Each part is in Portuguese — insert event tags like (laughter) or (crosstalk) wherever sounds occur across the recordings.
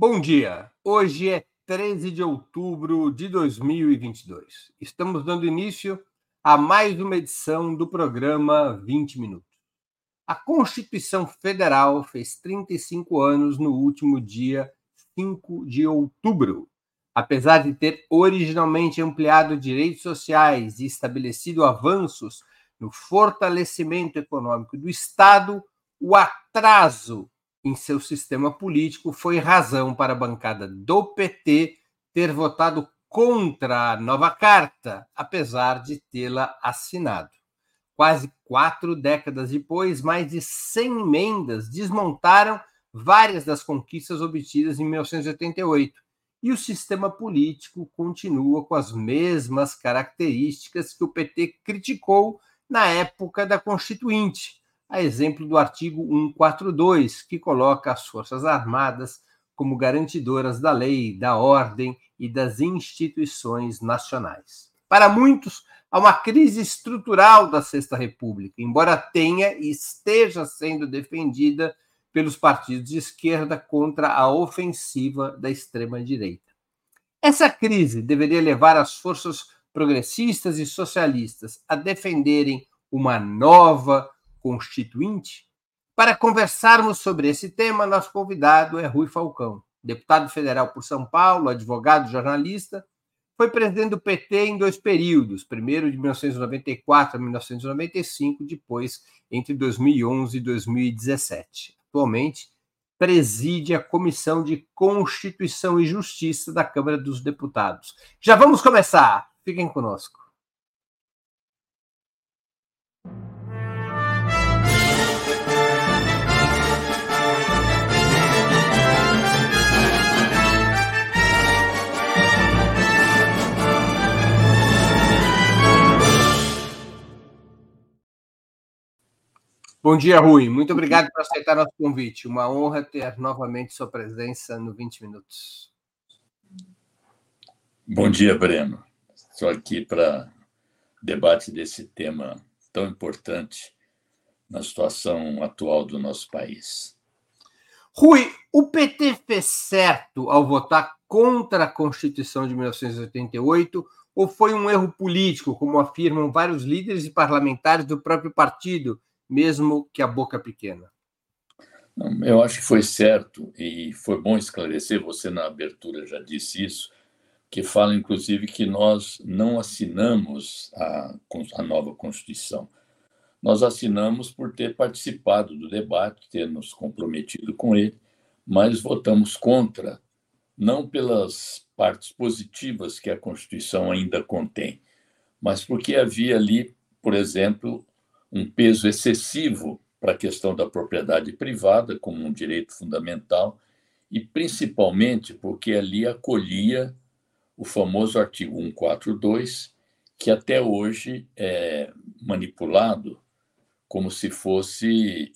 Bom dia. Hoje é 13 de outubro de 2022. Estamos dando início a mais uma edição do programa 20 Minutos. A Constituição Federal fez 35 anos no último dia 5 de outubro. Apesar de ter originalmente ampliado direitos sociais e estabelecido avanços no fortalecimento econômico do Estado, o atraso em seu sistema político foi razão para a bancada do PT ter votado contra a nova carta, apesar de tê-la assinado. Quase quatro décadas depois, mais de 100 emendas desmontaram várias das conquistas obtidas em 1988, e o sistema político continua com as mesmas características que o PT criticou na época da Constituinte, a exemplo do artigo 142, que coloca as Forças Armadas como garantidoras da lei, da ordem e das instituições nacionais. Para muitos, há uma crise estrutural da Sexta República, embora tenha e esteja sendo defendida pelos partidos de esquerda contra a ofensiva da extrema-direita. Essa crise deveria levar as forças progressistas e socialistas a defenderem uma nova Constituinte. Para conversarmos sobre esse tema, nosso convidado é Rui Falcão, deputado federal por São Paulo, advogado, jornalista. Foi presidente do PT em dois períodos, primeiro de 1994 a 1995, depois entre 2011 e 2017. Atualmente, preside a Comissão de Constituição e Justiça da Câmara dos Deputados. Já vamos começar. Fiquem conosco. Bom dia, Rui. Muito obrigado por aceitar nosso convite. Uma honra ter novamente sua presença no 20 Minutos. Bom dia, Breno. Estou aqui para debate desse tema tão importante na situação atual do nosso país. Rui, o PT fez certo ao votar contra a Constituição de 1988 ou foi um erro político, como afirmam vários líderes e parlamentares do próprio partido, mesmo que a boca pequena? Eu acho que foi certo e foi bom esclarecer, você na abertura já disse isso, que fala inclusive que nós não assinamos a, a nova Constituição. Nós assinamos por ter participado do debate, ter nos comprometido com ele, mas votamos contra, não pelas partes positivas que a Constituição ainda contém, mas porque havia ali, por exemplo, um peso excessivo para a questão da propriedade privada como um direito fundamental e principalmente porque ali acolhia o famoso artigo 142, que até hoje é manipulado como se fosse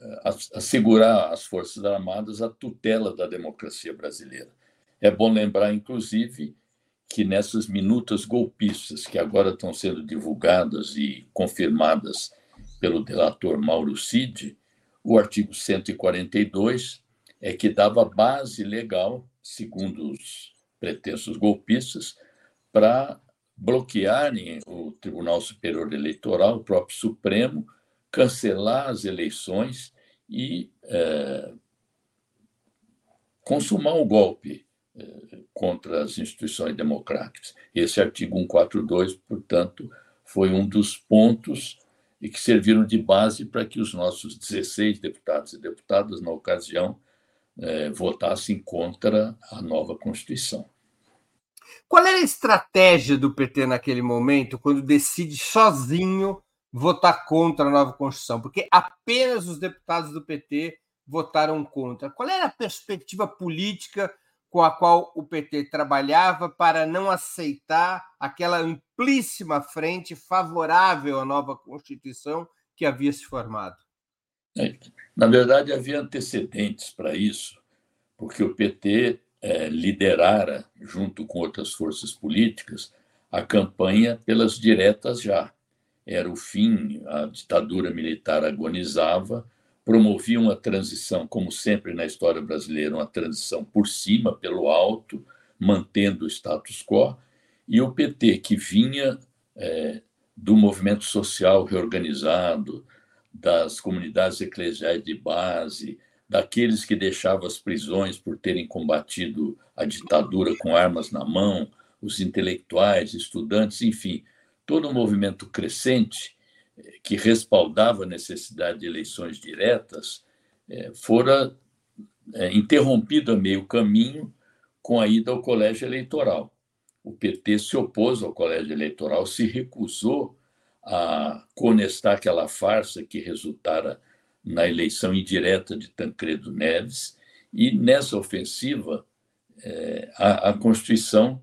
eh, assegurar às Forças Armadas a tutela da democracia brasileira. É bom lembrar, inclusive, que nessas minutas golpistas que agora estão sendo divulgadas e confirmadas pelo delator Mauro Cid, o artigo 142 é que dava base legal, segundo os pretensos golpistas, para bloquearem o Tribunal Superior Eleitoral, o próprio Supremo, cancelar as eleições e é, consumar o golpe contra as instituições democráticas. Esse artigo 142, portanto, foi um dos pontos e que serviram de base para que os nossos 16 deputados e deputadas, na ocasião, eh, votassem contra a nova Constituição. Qual era a estratégia do PT naquele momento, quando decide sozinho votar contra a nova Constituição? Porque apenas os deputados do PT votaram contra. Qual era a perspectiva política com a qual o PT trabalhava para não aceitar aquela amplíssima frente favorável à nova Constituição que havia se formado? É, na verdade, havia antecedentes para isso, porque o PT é, liderara, junto com outras forças políticas, a campanha pelas diretas já. Era o fim, a ditadura militar agonizava, promovia uma transição, como sempre na história brasileira, uma transição por cima, pelo alto, mantendo o status quo, e o PT, que vinha é, do movimento social reorganizado, das comunidades eclesiais de base, daqueles que deixavam as prisões por terem combatido a ditadura com armas na mão, os intelectuais, estudantes, enfim, todo um movimento crescente que respaldava a necessidade de eleições diretas, eh, fora eh, interrompido a meio caminho com a ida ao colégio eleitoral. O PT se opôs ao colégio eleitoral, se recusou a conestar aquela farsa que resultara na eleição indireta de Tancredo Neves, e nessa ofensiva, a, a Constituição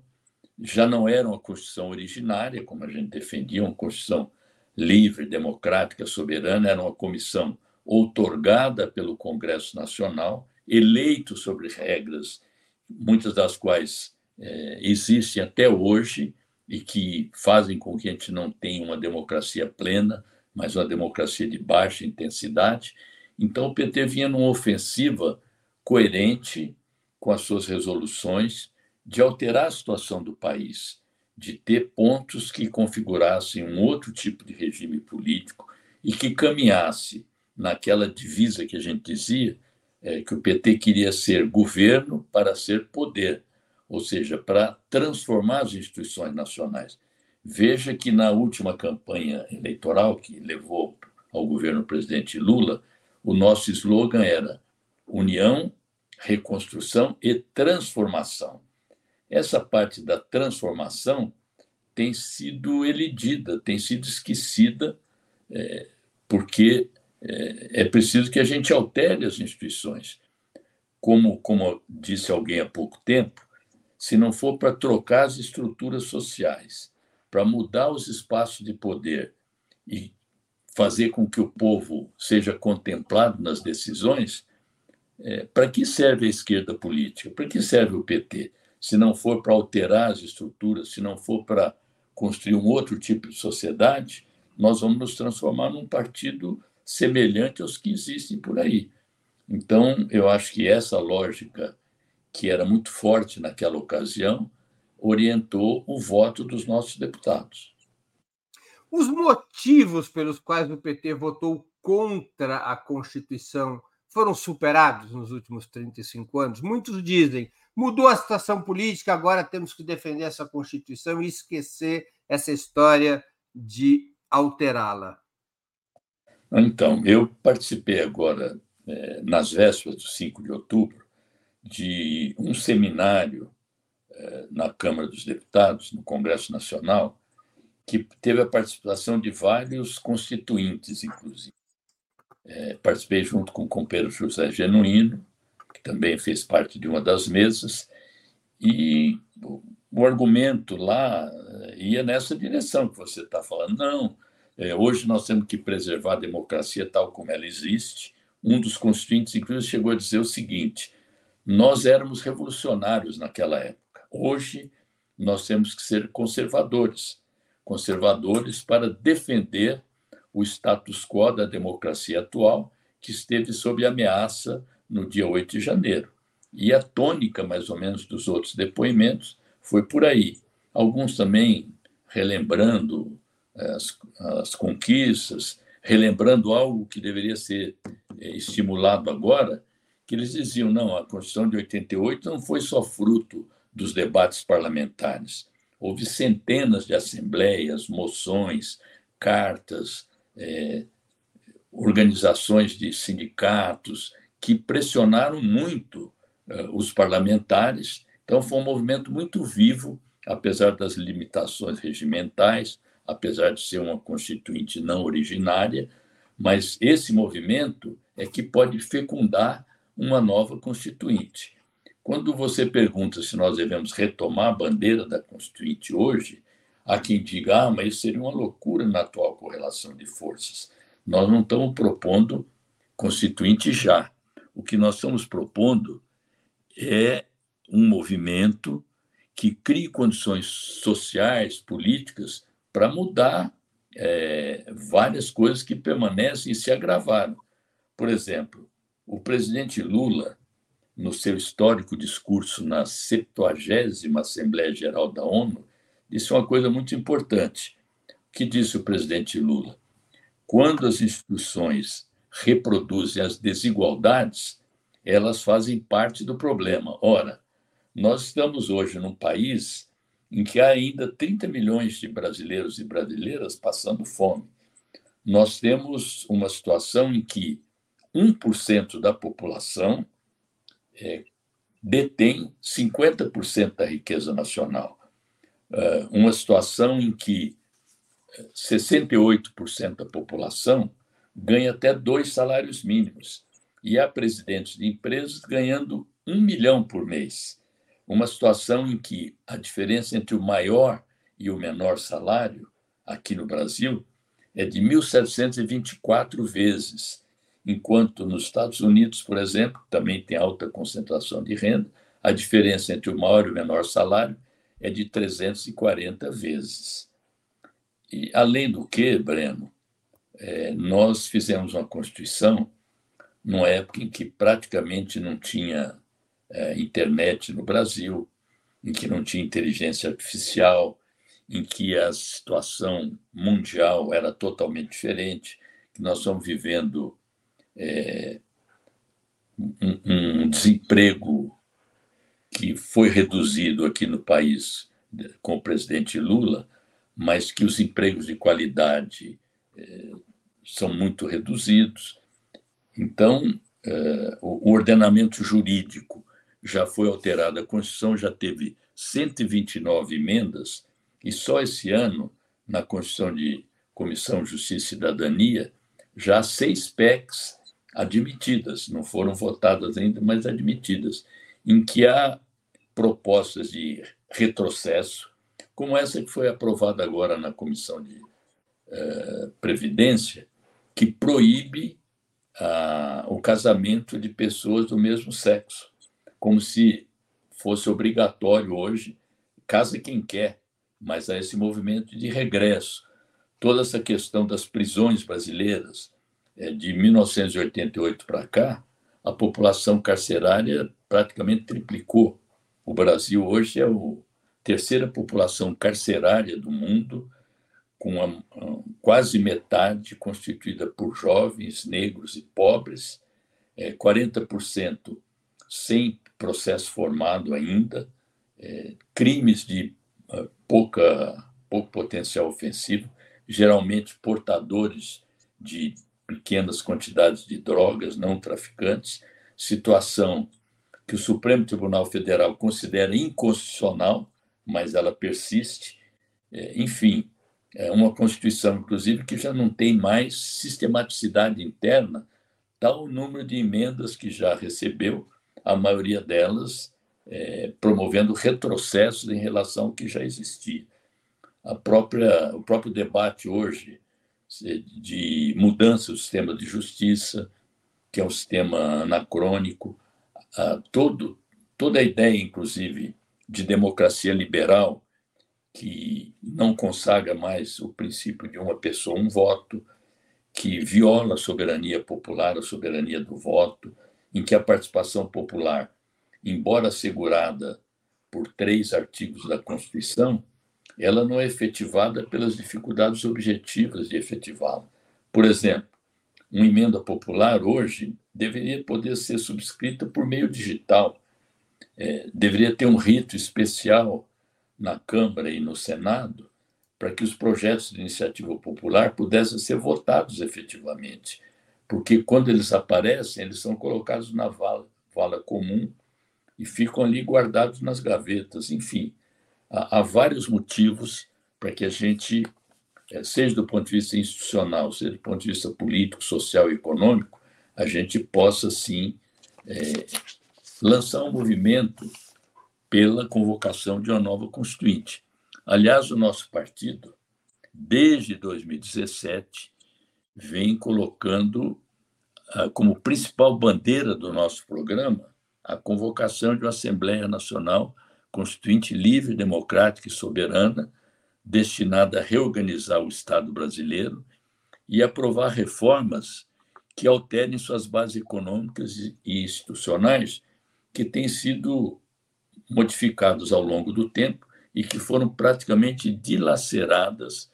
já não era uma Constituição originária, como a gente defendia, uma Constituição livre, democrática, soberana, era uma comissão outorgada pelo Congresso Nacional, eleito sobre regras, muitas das quais é, existem até hoje e que fazem com que a gente não tenha uma democracia plena, mas uma democracia de baixa intensidade. Então, o PT vinha numa ofensiva coerente com as suas resoluções, de alterar a situação do país, de ter pontos que configurassem um outro tipo de regime político e que caminhasse naquela divisa que a gente dizia, é, que o PT queria ser governo para ser poder, ou seja, para transformar as instituições nacionais. Veja que na última campanha eleitoral que levou ao governo presidente Lula, o nosso slogan era União, Reconstrução e Transformação. Essa parte da transformação tem sido elidida, tem sido esquecida, é, porque é, é, preciso que a gente altere as instituições. Como, como disse alguém há pouco tempo, se não for para trocar as estruturas sociais, para mudar os espaços de poder e fazer com que o povo seja contemplado nas decisões, é, para que serve a esquerda política? Para que serve o PT? Se não for para alterar as estruturas, se não for para construir um outro tipo de sociedade, nós vamos nos transformar num partido semelhante aos que existem por aí. Então, eu acho que essa lógica, que era muito forte naquela ocasião, orientou o voto dos nossos deputados. Os motivos pelos quais o PT votou contra a Constituição foram superados nos últimos 35 anos? Muitos dizem Mudou a situação política, agora temos que defender essa Constituição e esquecer essa história de alterá-la. Então, eu participei agora, é, nas vésperas do 5 de outubro, de um seminário é, na Câmara dos Deputados, no Congresso Nacional, que teve a participação de vários constituintes, inclusive. É, participei junto com o companheiro José Genuíno, também fez parte de uma das mesas, e o argumento lá eh, ia nessa direção que você está falando. Não, é, hoje nós temos que preservar a democracia tal como ela existe. Um dos constituintes, inclusive, chegou a dizer o seguinte: nós éramos revolucionários naquela época. Hoje nós temos que ser conservadores conservadores para defender o status quo da democracia atual, que esteve sob ameaça no dia 8 de janeiro. E a tônica, mais ou menos, dos outros depoimentos foi por aí. Alguns também relembrando eh, as, as conquistas, relembrando algo que deveria ser eh, estimulado agora, que eles diziam: não, a Constituição de 88 não foi só fruto dos debates parlamentares. Houve centenas de assembleias, moções, cartas, eh, organizações de sindicatos, que pressionaram muito uh, os parlamentares. Então, foi um movimento muito vivo, apesar das limitações regimentais, apesar de ser uma constituinte não originária, mas esse movimento é que pode fecundar uma nova constituinte. Quando você pergunta se nós devemos retomar a bandeira da constituinte hoje, há quem diga, ah, mas isso seria uma loucura na atual correlação de forças. Nós não estamos propondo constituinte já. O que nós estamos propondo é um movimento que crie condições sociais, políticas, para mudar é, várias coisas que permanecem e se agravaram. Por exemplo, o presidente Lula, no seu histórico discurso na 70 Assembleia Geral da ONU, disse uma coisa muito importante. O que disse o presidente Lula? Quando as instituições reproduzem as desigualdades, elas fazem parte do problema. Ora, nós estamos hoje num país em que há ainda 30 milhões de brasileiros e brasileiras passando fome. Nós temos uma situação em que 1% da população é, detém 50% da riqueza nacional. Uh, uma situação em que 68% da população ganha até dois salários mínimos e há presidentes de empresas ganhando um milhão por mês. Uma situação em que a diferença entre o maior e o menor salário, aqui no Brasil, é de 1.724 vezes, enquanto nos Estados Unidos, por exemplo, também tem alta concentração de renda, a diferença entre o maior e o menor salário é de 340 vezes. E, além do que, Breno, é, nós fizemos uma Constituição numa época em que praticamente não tinha é, internet no Brasil, em que não tinha inteligência artificial, em que a situação mundial era totalmente diferente, que nós estamos vivendo é, um, um desemprego que foi reduzido aqui no país com o presidente Lula, mas que os empregos de qualidade são muito reduzidos. Então, é, o ordenamento jurídico já foi alterado, a Constituição já teve 129 emendas, e só esse ano, na Constituição de Comissão Justiça e Cidadania, já há seis PECs admitidas, não foram votadas ainda, mas admitidas, em que há propostas de retrocesso, como essa que foi aprovada agora na Comissão de Previdência, que proíbe ah, o casamento de pessoas do mesmo sexo, como se fosse obrigatório hoje, casa quem quer, mas há esse movimento de regresso. Toda essa questão das prisões brasileiras, é, de 1988 para cá, a população carcerária praticamente triplicou. O Brasil hoje é a terceira população carcerária do mundo, com a, quase metade constituída por jovens, negros e pobres, é, 40% sem processo formado ainda, é, crimes de uh, pouca, pouco potencial ofensivo, geralmente portadores de pequenas quantidades de drogas, não traficantes, situação que o Supremo Tribunal Federal considera inconstitucional, mas ela persiste. É, enfim, é uma Constituição, inclusive, que já não tem mais sistematicidade interna, tal o número de emendas que já recebeu, a maioria delas é, promovendo retrocessos em relação ao que já existia. A própria, o próprio debate hoje de mudança do sistema de justiça, que é um sistema anacrônico, todo, toda a ideia, inclusive, de democracia liberal, que não consagra mais o princípio de uma pessoa, um voto, que viola a soberania popular, a soberania do voto, em que a participação popular, embora assegurada por três artigos da Constituição, ela não é efetivada pelas dificuldades objetivas de efetivá-la. Por exemplo, uma emenda popular hoje deveria poder ser subscrita por meio digital, é, deveria ter um rito especial na Câmara e no Senado para que os projetos de iniciativa popular pudessem ser votados efetivamente, porque quando eles aparecem, eles são colocados na vala, vala comum e ficam ali guardados nas gavetas. Enfim, há, há vários motivos para que a gente, é, seja do ponto de vista institucional, seja do ponto de vista político, social e econômico, a gente possa, sim, é, lançar um movimento pela convocação de uma nova Constituinte. Aliás, o nosso partido, desde 2017, vem colocando ah, como principal bandeira do nosso programa a convocação de uma Assembleia Nacional Constituinte livre, democrática e soberana, destinada a reorganizar o Estado brasileiro e aprovar reformas que alterem suas bases econômicas e institucionais, que têm sido modificados ao longo do tempo e que foram praticamente dilaceradas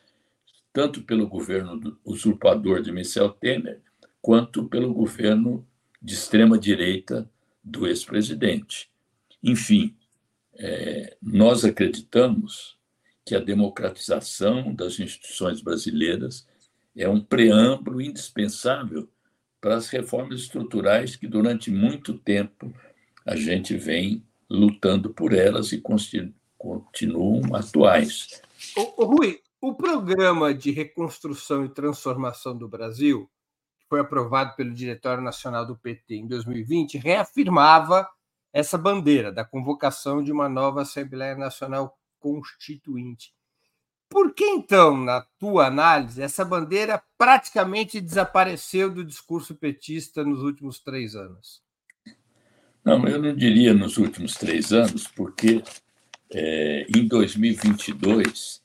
tanto pelo governo usurpador de Michel Temer quanto pelo governo de extrema direita do ex-presidente. Enfim, é, nós acreditamos que a democratização das instituições brasileiras é um preâmbulo indispensável para as reformas estruturais que durante muito tempo a gente vem lutando por elas e continuam atuais. O, o Rui, o programa de reconstrução e transformação do Brasil, que foi aprovado pelo Diretório Nacional do PT em 2020, reafirmava essa bandeira da convocação de uma nova Assembleia Nacional Constituinte. Por que então, na tua análise, essa bandeira praticamente desapareceu do discurso petista nos últimos três anos? Não, eu não diria nos últimos três anos, porque é, em 2022,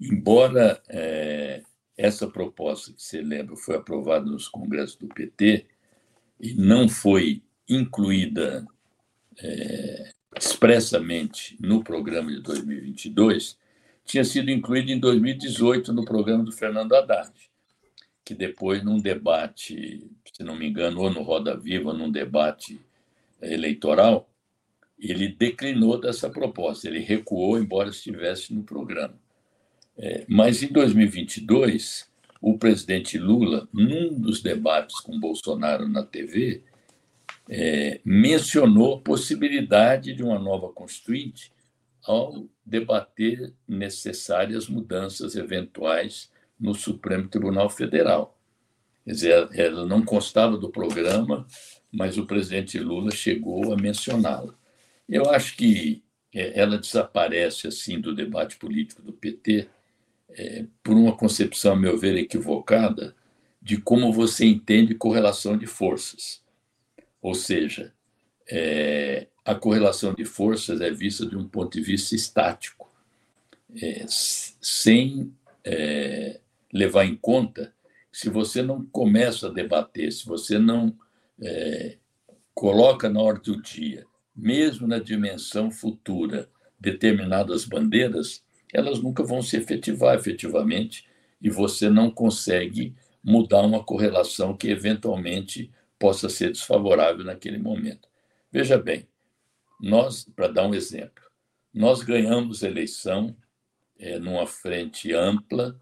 embora é, essa proposta que você lembra foi aprovada nos congressos do PT e não foi incluída é, expressamente no programa de 2022, tinha sido incluída em 2018 no programa do Fernando Haddad, que depois, num debate, se não me engano, ou no Roda Viva, num debate eleitoral, ele declinou dessa proposta, ele recuou, embora estivesse no programa. É, mas em 2022, o presidente Lula, num dos debates com Bolsonaro na TV, é, mencionou a possibilidade de uma nova Constituinte ao debater necessárias mudanças eventuais no Supremo Tribunal Federal. Quer dizer, ela não constava do programa, mas o presidente Lula chegou a mencioná-la. Eu acho que é, ela desaparece assim do debate político do PT é, por uma concepção, a meu ver, equivocada de como você entende correlação de forças. Ou seja, é, a correlação de forças é vista de um ponto de vista estático, é, sem é, levar em conta se você não começa a debater, se você não é, coloca na ordem do dia, mesmo na dimensão futura, determinadas bandeiras, elas nunca vão se efetivar efetivamente e você não consegue mudar uma correlação que eventualmente possa ser desfavorável naquele momento. Veja bem, nós, para dar um exemplo, nós ganhamos eleição é, numa frente ampla,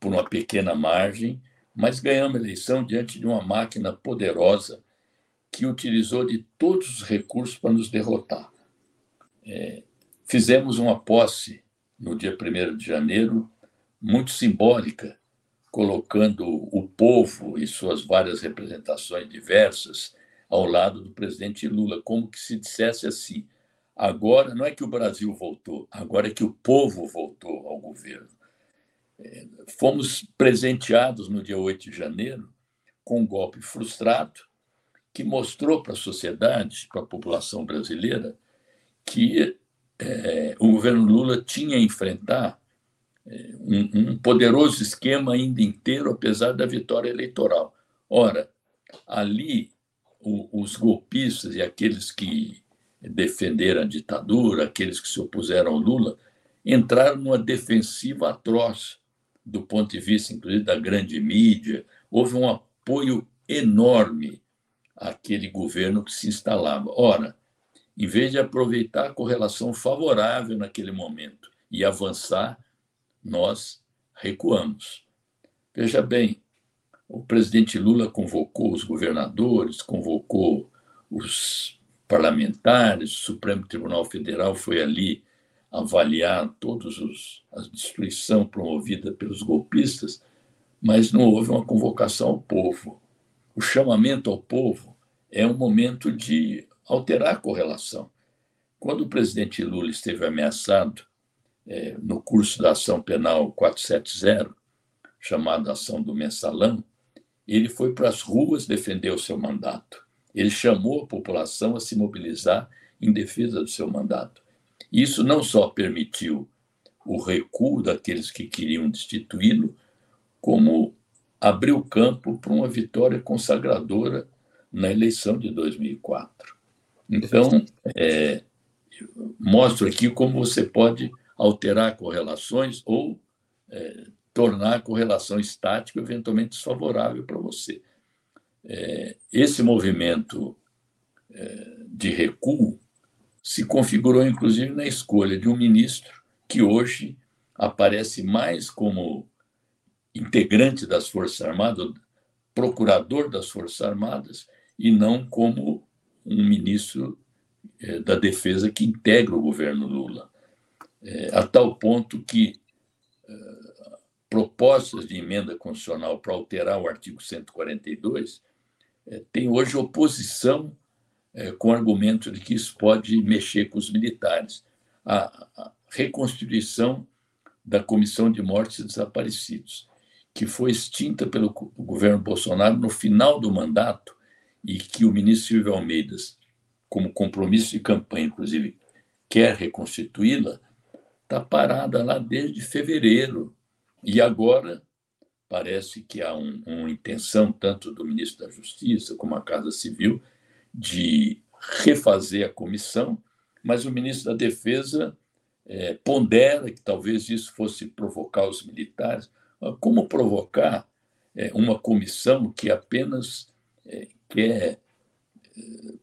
por uma pequena margem, mas ganhamos eleição diante de uma máquina poderosa que utilizou de todos os recursos para nos derrotar. É, fizemos uma posse no dia 1 de janeiro, muito simbólica, colocando o povo e suas várias representações diversas ao lado do presidente Lula, como que se dissesse assim: agora não é que o Brasil voltou, agora é que o povo voltou ao governo. É, fomos presenteados no dia 8 de janeiro com um golpe frustrado, que mostrou para a sociedade, para a população brasileira, que é, o governo Lula tinha a enfrentar é, um, um, poderoso esquema ainda inteiro, apesar da vitória eleitoral. Ora, ali, o, os golpistas e aqueles que defenderam a ditadura, aqueles que se opuseram ao Lula, entraram numa defensiva atroz, do ponto de vista, inclusive, da grande mídia. Houve um apoio enorme àquele governo que se instalava. Ora, em vez de aproveitar a correlação favorável naquele momento e avançar, nós recuamos. Veja bem, o presidente Lula convocou os governadores, convocou os parlamentares, o Supremo Tribunal Federal foi ali avaliar todos os a destruição promovida pelos golpistas, mas não houve uma convocação ao povo. O chamamento ao povo é um momento de alterar a correlação. Quando o presidente Lula esteve ameaçado é, no curso da ação penal 470, chamada Ação do Mensalão, ele foi para as ruas defender o seu mandato. Ele chamou a população a se mobilizar em defesa do seu mandato. Isso não só permitiu o recuo daqueles que queriam destituí-lo, como abriu campo para uma vitória consagradora na eleição de 2004. Então, é, mostro aqui como você pode alterar correlações ou é, tornar a correlação estática eventualmente desfavorável para você. É, esse movimento é, de recuo se configurou, inclusive, na escolha de um ministro que hoje aparece mais como integrante das Forças Armadas, procurador das Forças Armadas, e não como um ministro é, da Defesa que integra o governo Lula. É, a tal ponto que é, propostas de emenda constitucional para alterar o artigo 142 tem hoje oposição com argumento de que isso pode mexer com os militares. A reconstituição da Comissão de Mortes e Desaparecidos, que foi extinta pelo governo Bolsonaro no final do mandato e que o ministro Silvio Almeida, como compromisso de campanha, inclusive, quer reconstituí-la, está parada lá desde fevereiro. E agora parece que há um, uma intenção, tanto do ministro da Justiça como a Casa Civil, de refazer a comissão, mas o ministro da Defesa é, pondera que talvez isso fosse provocar os militares. Como provocar é, uma comissão que apenas é, quer eh,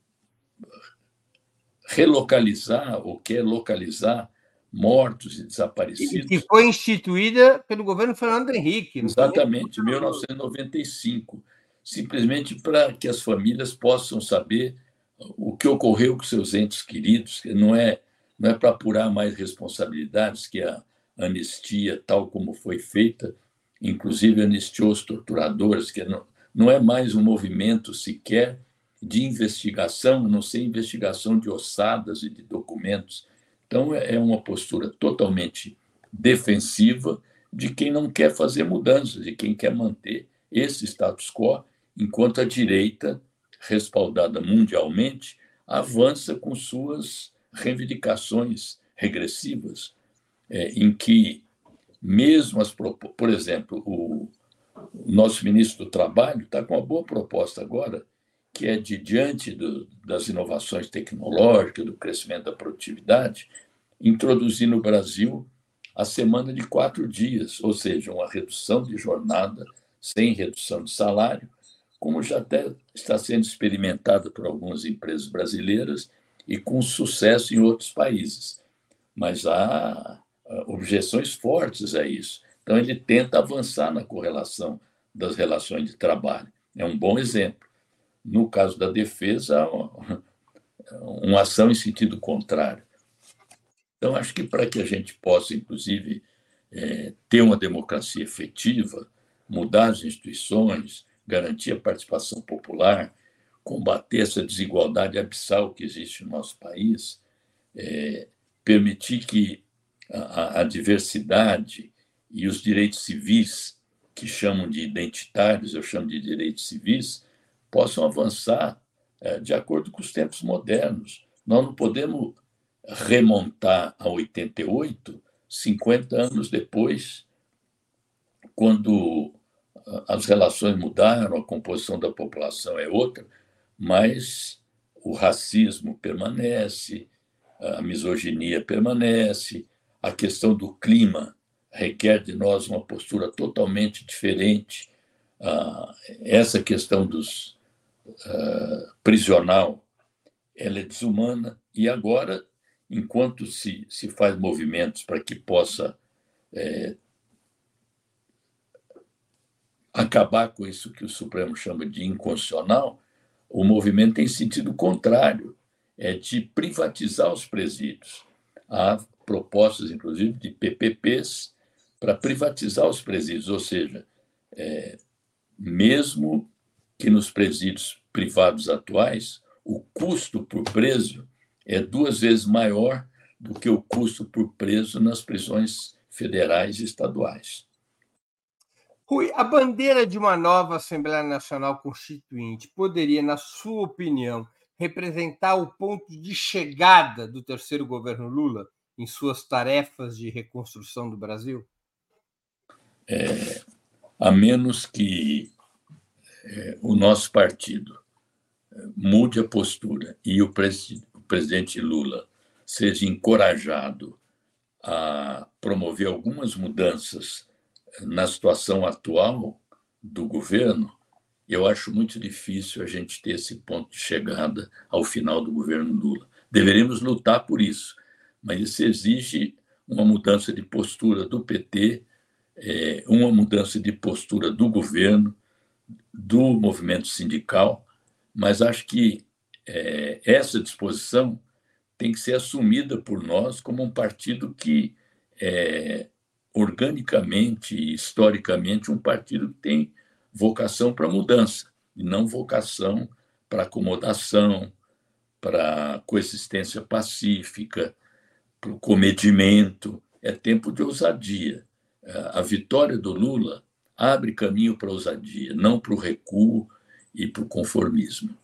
relocalizar ou quer localizar mortos e desaparecidos. E que foi instituída pelo governo Fernando Henrique. Exatamente, em 1995. Simplesmente para que as famílias possam saber o que ocorreu com seus entes queridos, que não é, não é para apurar mais responsabilidades, que a anistia, tal como foi feita, inclusive anistiou os torturadores, que não, não é mais um movimento sequer de investigação, não ser investigação de ossadas e de documentos. Então, é, é uma postura totalmente defensiva de quem não quer fazer mudanças, de quem quer manter esse status quo, enquanto a direita, respaldada mundialmente, avança com suas reivindicações regressivas, é, em que mesmo as por exemplo o nosso ministro do Trabalho está com uma boa proposta agora, que é de, diante do, das inovações tecnológicas, do crescimento da produtividade, introduzir no Brasil a semana de quatro dias, ou seja, uma redução de jornada sem redução de salário, como já até está sendo experimentada por algumas empresas brasileiras e com sucesso em outros países. Mas há objeções fortes a isso. Então, ele tenta avançar na correlação das relações de trabalho. É um bom exemplo. No caso da defesa, (laughs) uma ação em sentido contrário. Então, acho que para que a gente possa, inclusive, é, ter uma democracia efetiva, mudar as instituições, garantir a participação popular, combater essa desigualdade abissal que existe no nosso país, é, permitir que a, a diversidade e os direitos civis, que chamam de identitários, eu chamo de direitos civis, possam avançar é, de acordo com os tempos modernos. Nós não podemos remontar a 88, 50 anos depois, quando as relações mudaram, a composição da população é outra, mas o racismo permanece, a misoginia permanece, a questão do clima requer de nós uma postura totalmente diferente. Ah, essa questão dos ah, prisional, ela é desumana e agora, enquanto se, se faz movimentos para que possa é, acabar com isso que o Supremo chama de inconstitucional, o movimento tem sentido contrário, é de privatizar os presídios. Há propostas, inclusive, de PPPs para privatizar os presídios, ou seja, é, mesmo que nos presídios privados atuais, o custo por preso é duas vezes maior do que o custo por preso nas prisões federais e estaduais. Rui, a bandeira de uma nova Assembleia Nacional Constituinte poderia, na sua opinião, representar o ponto de chegada do terceiro governo Lula em suas tarefas de reconstrução do Brasil? É, a menos que é, o nosso partido é, mude a postura e o, o presidente Lula seja encorajado a promover algumas mudanças na situação atual do governo, eu acho muito difícil a gente ter esse ponto de chegada ao final do governo Lula. Deveremos lutar por isso, mas isso exige uma mudança de postura do PT, é, uma mudança de postura do governo, do movimento sindical, mas acho que é, essa disposição tem que ser assumida por nós como um partido que é organicamente historicamente um partido que tem vocação para mudança e não vocação para acomodação, para coexistência pacífica, para o comedimento. É tempo de ousadia. A vitória do Lula abre caminho para a ousadia, não para o recuo e para o conformismo.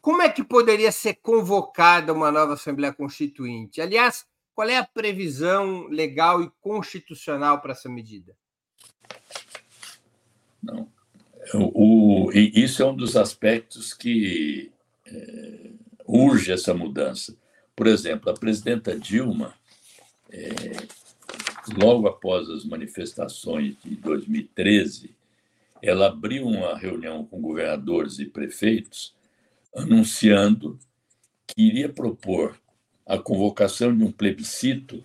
Como é que poderia ser convocada uma nova Assembleia Constituinte? Aliás, qual é a previsão legal e constitucional para essa medida? Não. O, o, isso é um dos aspectos que é, urge essa mudança. Por exemplo, a presidenta Dilma, é, logo após as manifestações de 2013, ela abriu uma reunião com governadores e prefeitos anunciando que iria propor a convocação de um plebiscito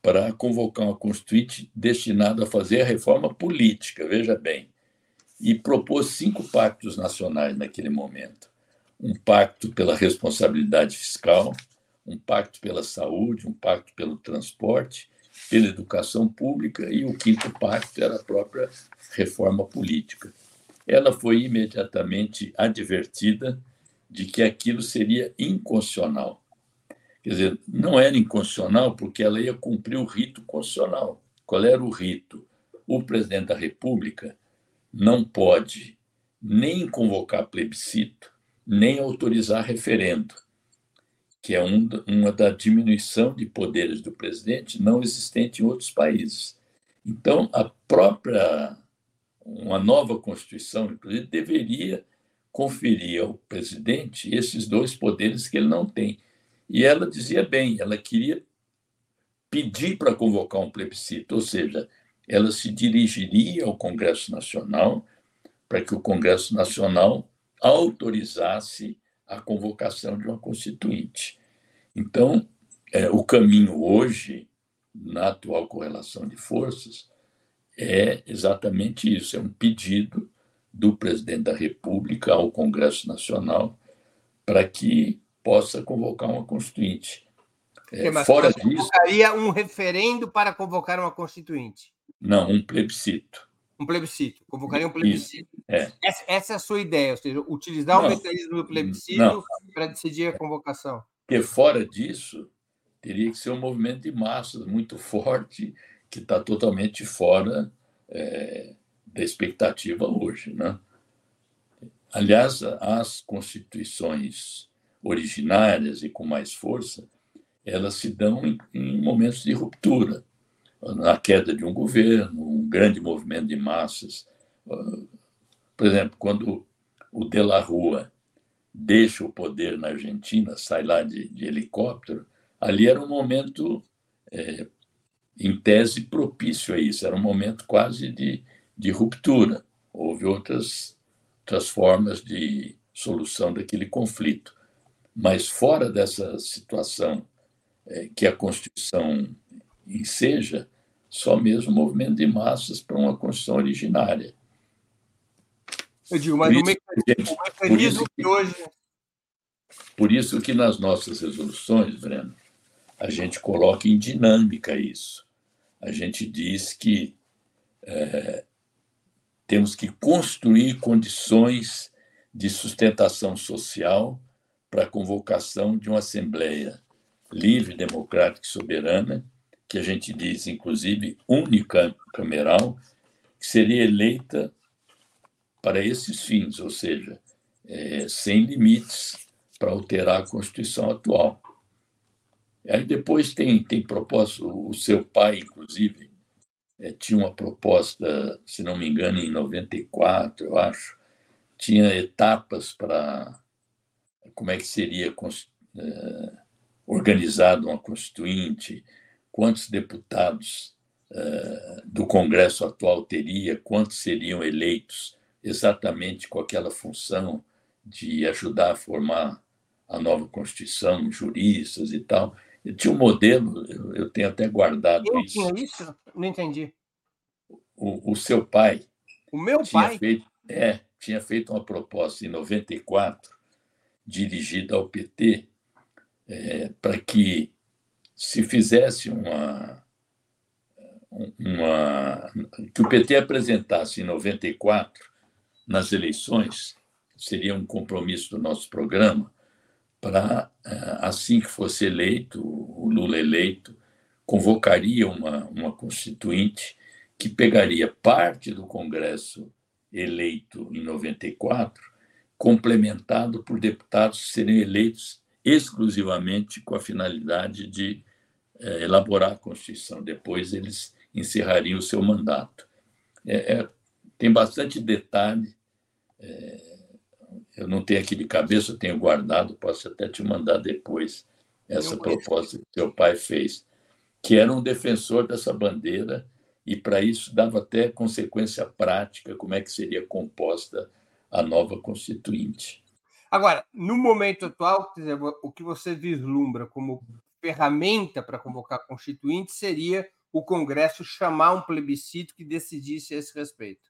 para convocar uma constituinte destinada a fazer a reforma política, veja bem, e propôs cinco pactos nacionais naquele momento. Um pacto pela responsabilidade fiscal, um pacto pela saúde, um pacto pelo transporte, pela educação pública e o quinto pacto era a própria reforma política. Ela foi imediatamente advertida de que aquilo seria inconstitucional. Quer dizer, não era inconstitucional porque ela ia cumprir o rito constitucional. Qual era o rito? O presidente da República não pode nem convocar plebiscito, nem autorizar referendo, que é um, uma da diminuição de poderes do presidente não existente em outros países. Então, a própria uma nova Constituição, inclusive, deveria conferir ao presidente esses dois poderes que ele não tem. E ela dizia bem, ela queria pedir para convocar um plebiscito, ou seja, ela se dirigiria ao Congresso Nacional para que o Congresso Nacional autorizasse a convocação de uma constituinte. Então, é, o caminho hoje, na atual correlação de forças, é exatamente isso: é um pedido do presidente da República ao Congresso Nacional para que possa convocar uma constituinte. É, mas fora disso, convocaria um referendo para convocar uma constituinte? Não, um plebiscito. Um plebiscito. Convocaria um plebiscito. É. Essa, essa, é a sua ideia, ou seja, utilizar não, o mecanismo do plebiscito para decidir a convocação. Porque fora disso, teria que ser um movimento de massas muito forte, que está totalmente fora é, da expectativa hoje. Né? Aliás, as constituições originárias e com mais força, elas se dão em, em momentos de ruptura, na queda de um governo, um grande movimento de massas. Por exemplo, quando o De La Rua deixa o poder na Argentina, sai lá de, de helicóptero, ali era um momento, é, em tese, propício a isso, era um momento quase de, de ruptura. Houve outras, outras formas de solução daquele conflito. Mas fora dessa situação é, que a Constituição enseja, só mesmo movimento de massas para uma Constituição originária. Eu digo, mas por o mecanismo, o mecanismo que, que hoje. Por isso que nas nossas resoluções, Breno, a gente coloca em dinâmica isso. A gente diz que é, temos que construir condições de sustentação social para a convocação de uma Assembleia livre, democrática e soberana, que a gente diz, inclusive, unicameral, que seria eleita para esses fins, ou seja, é, sem limites para alterar a Constituição atual. Aí depois tem, tem propósito, o seu pai, inclusive, é, tinha uma proposta, se não me engano, em 94, eu acho, tinha etapas para como é que seria é, organizado uma constituinte, quantos deputados é, do Congresso atual teria, quantos seriam eleitos exatamente com aquela função de ajudar a formar a nova Constituição, juristas e tal. Eu tinha um modelo, eu tenho até guardado eu isso. tinha isso? Não entendi. O, o seu pai. O meu pai? Feito, é, tinha feito uma proposta em 94, dirigida ao PT, é, para que se fizesse uma, uma. que o PT apresentasse em 94, nas eleições, seria um compromisso do nosso programa, para, eh, assim que fosse eleito, o Lula eleito, convocaria uma, uma constituinte que pegaria parte do Congresso eleito em 94, complementado por deputados que seriam eleitos exclusivamente com a finalidade de é, elaborar a Constituição. Depois eles encerrariam o seu mandato. É, é, tem bastante detalhe. É, eu não tenho aqui de cabeça, eu tenho guardado, posso até te mandar depois essa proposta que seu pai fez, que era um defensor dessa bandeira e para isso dava até consequência prática como é que seria composta a nova constituinte. Agora, no momento atual, dizer, o que você vislumbra como ferramenta para convocar a constituinte seria o Congresso chamar um plebiscito que decidisse a esse respeito.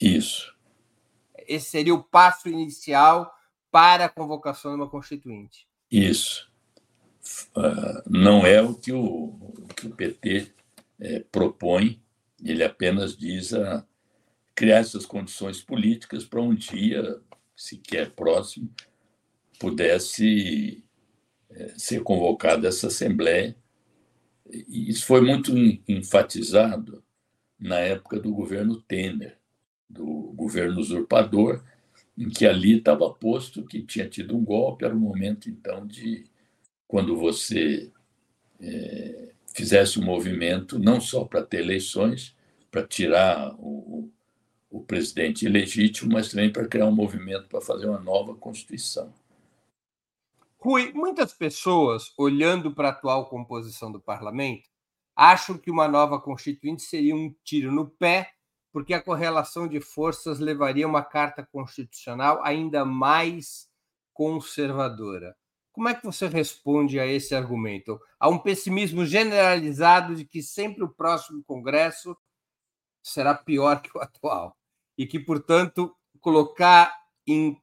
Isso. Esse seria o passo inicial para a convocação de uma constituinte. Isso. Uh, não é o que o, que o PT é, propõe, ele apenas diz a criar essas condições políticas para um dia, sequer próximo, pudesse é, ser convocada essa Assembleia. E isso foi muito enfatizado na época do governo Temer, do governo usurpador, em que ali estava posto que tinha tido um golpe, era o momento, então, de quando você é, fizesse um movimento não só para ter eleições, para tirar o, o presidente ilegítimo, mas também para criar um movimento para fazer uma nova Constituição. Rui, muitas pessoas, olhando para a atual composição do parlamento, acham que uma nova Constituinte seria um tiro no pé porque a correlação de forças levaria uma carta constitucional ainda mais conservadora. Como é que você responde a esse argumento? Há um pessimismo generalizado de que sempre o próximo Congresso será pior que o atual e que, portanto, colocar em,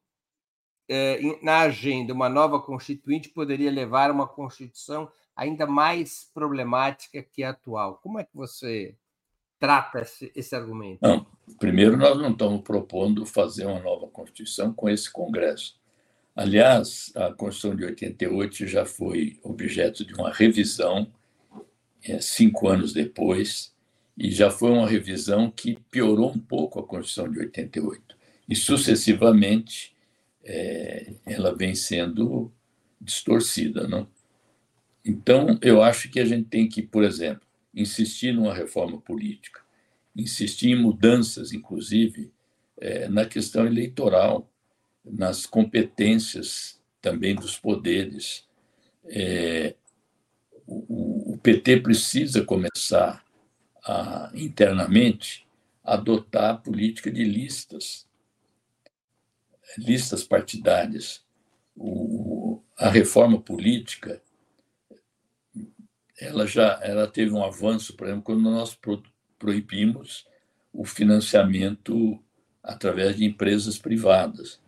eh, na agenda uma nova constituinte poderia levar a uma constituição ainda mais problemática que a atual. Como é que você trata esse, esse argumento? Não, primeiro, nós não estamos propondo fazer uma nova Constituição com esse Congresso. Aliás, a Constituição de 88 já foi objeto de uma revisão é, cinco anos depois, e já foi uma revisão que piorou um pouco a Constituição de 88. E, sucessivamente, é, ela vem sendo distorcida. Não? Então, eu acho que a gente tem que, por exemplo, insistir numa reforma política, insistir em mudanças, inclusive, é, na questão eleitoral, nas competências também dos poderes. É, o, o, PT precisa começar a, internamente, adotar a política de listas, listas partidárias. O, a reforma política ela já ela teve um avanço, por exemplo, quando nós proibimos o financiamento através de empresas privadas.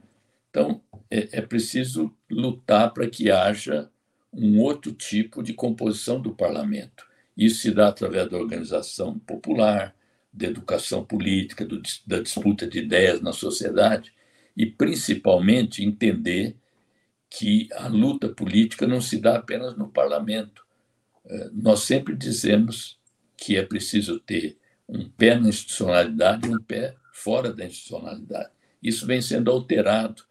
Então, é, é preciso lutar para que haja um outro tipo de composição do parlamento. Isso se dá através da organização popular, da educação política, do, da disputa de ideias na sociedade e, principalmente, entender que a luta política não se dá apenas no parlamento, nós sempre dizemos que é preciso ter um pé na institucionalidade e um pé fora da institucionalidade. Isso vem sendo alterado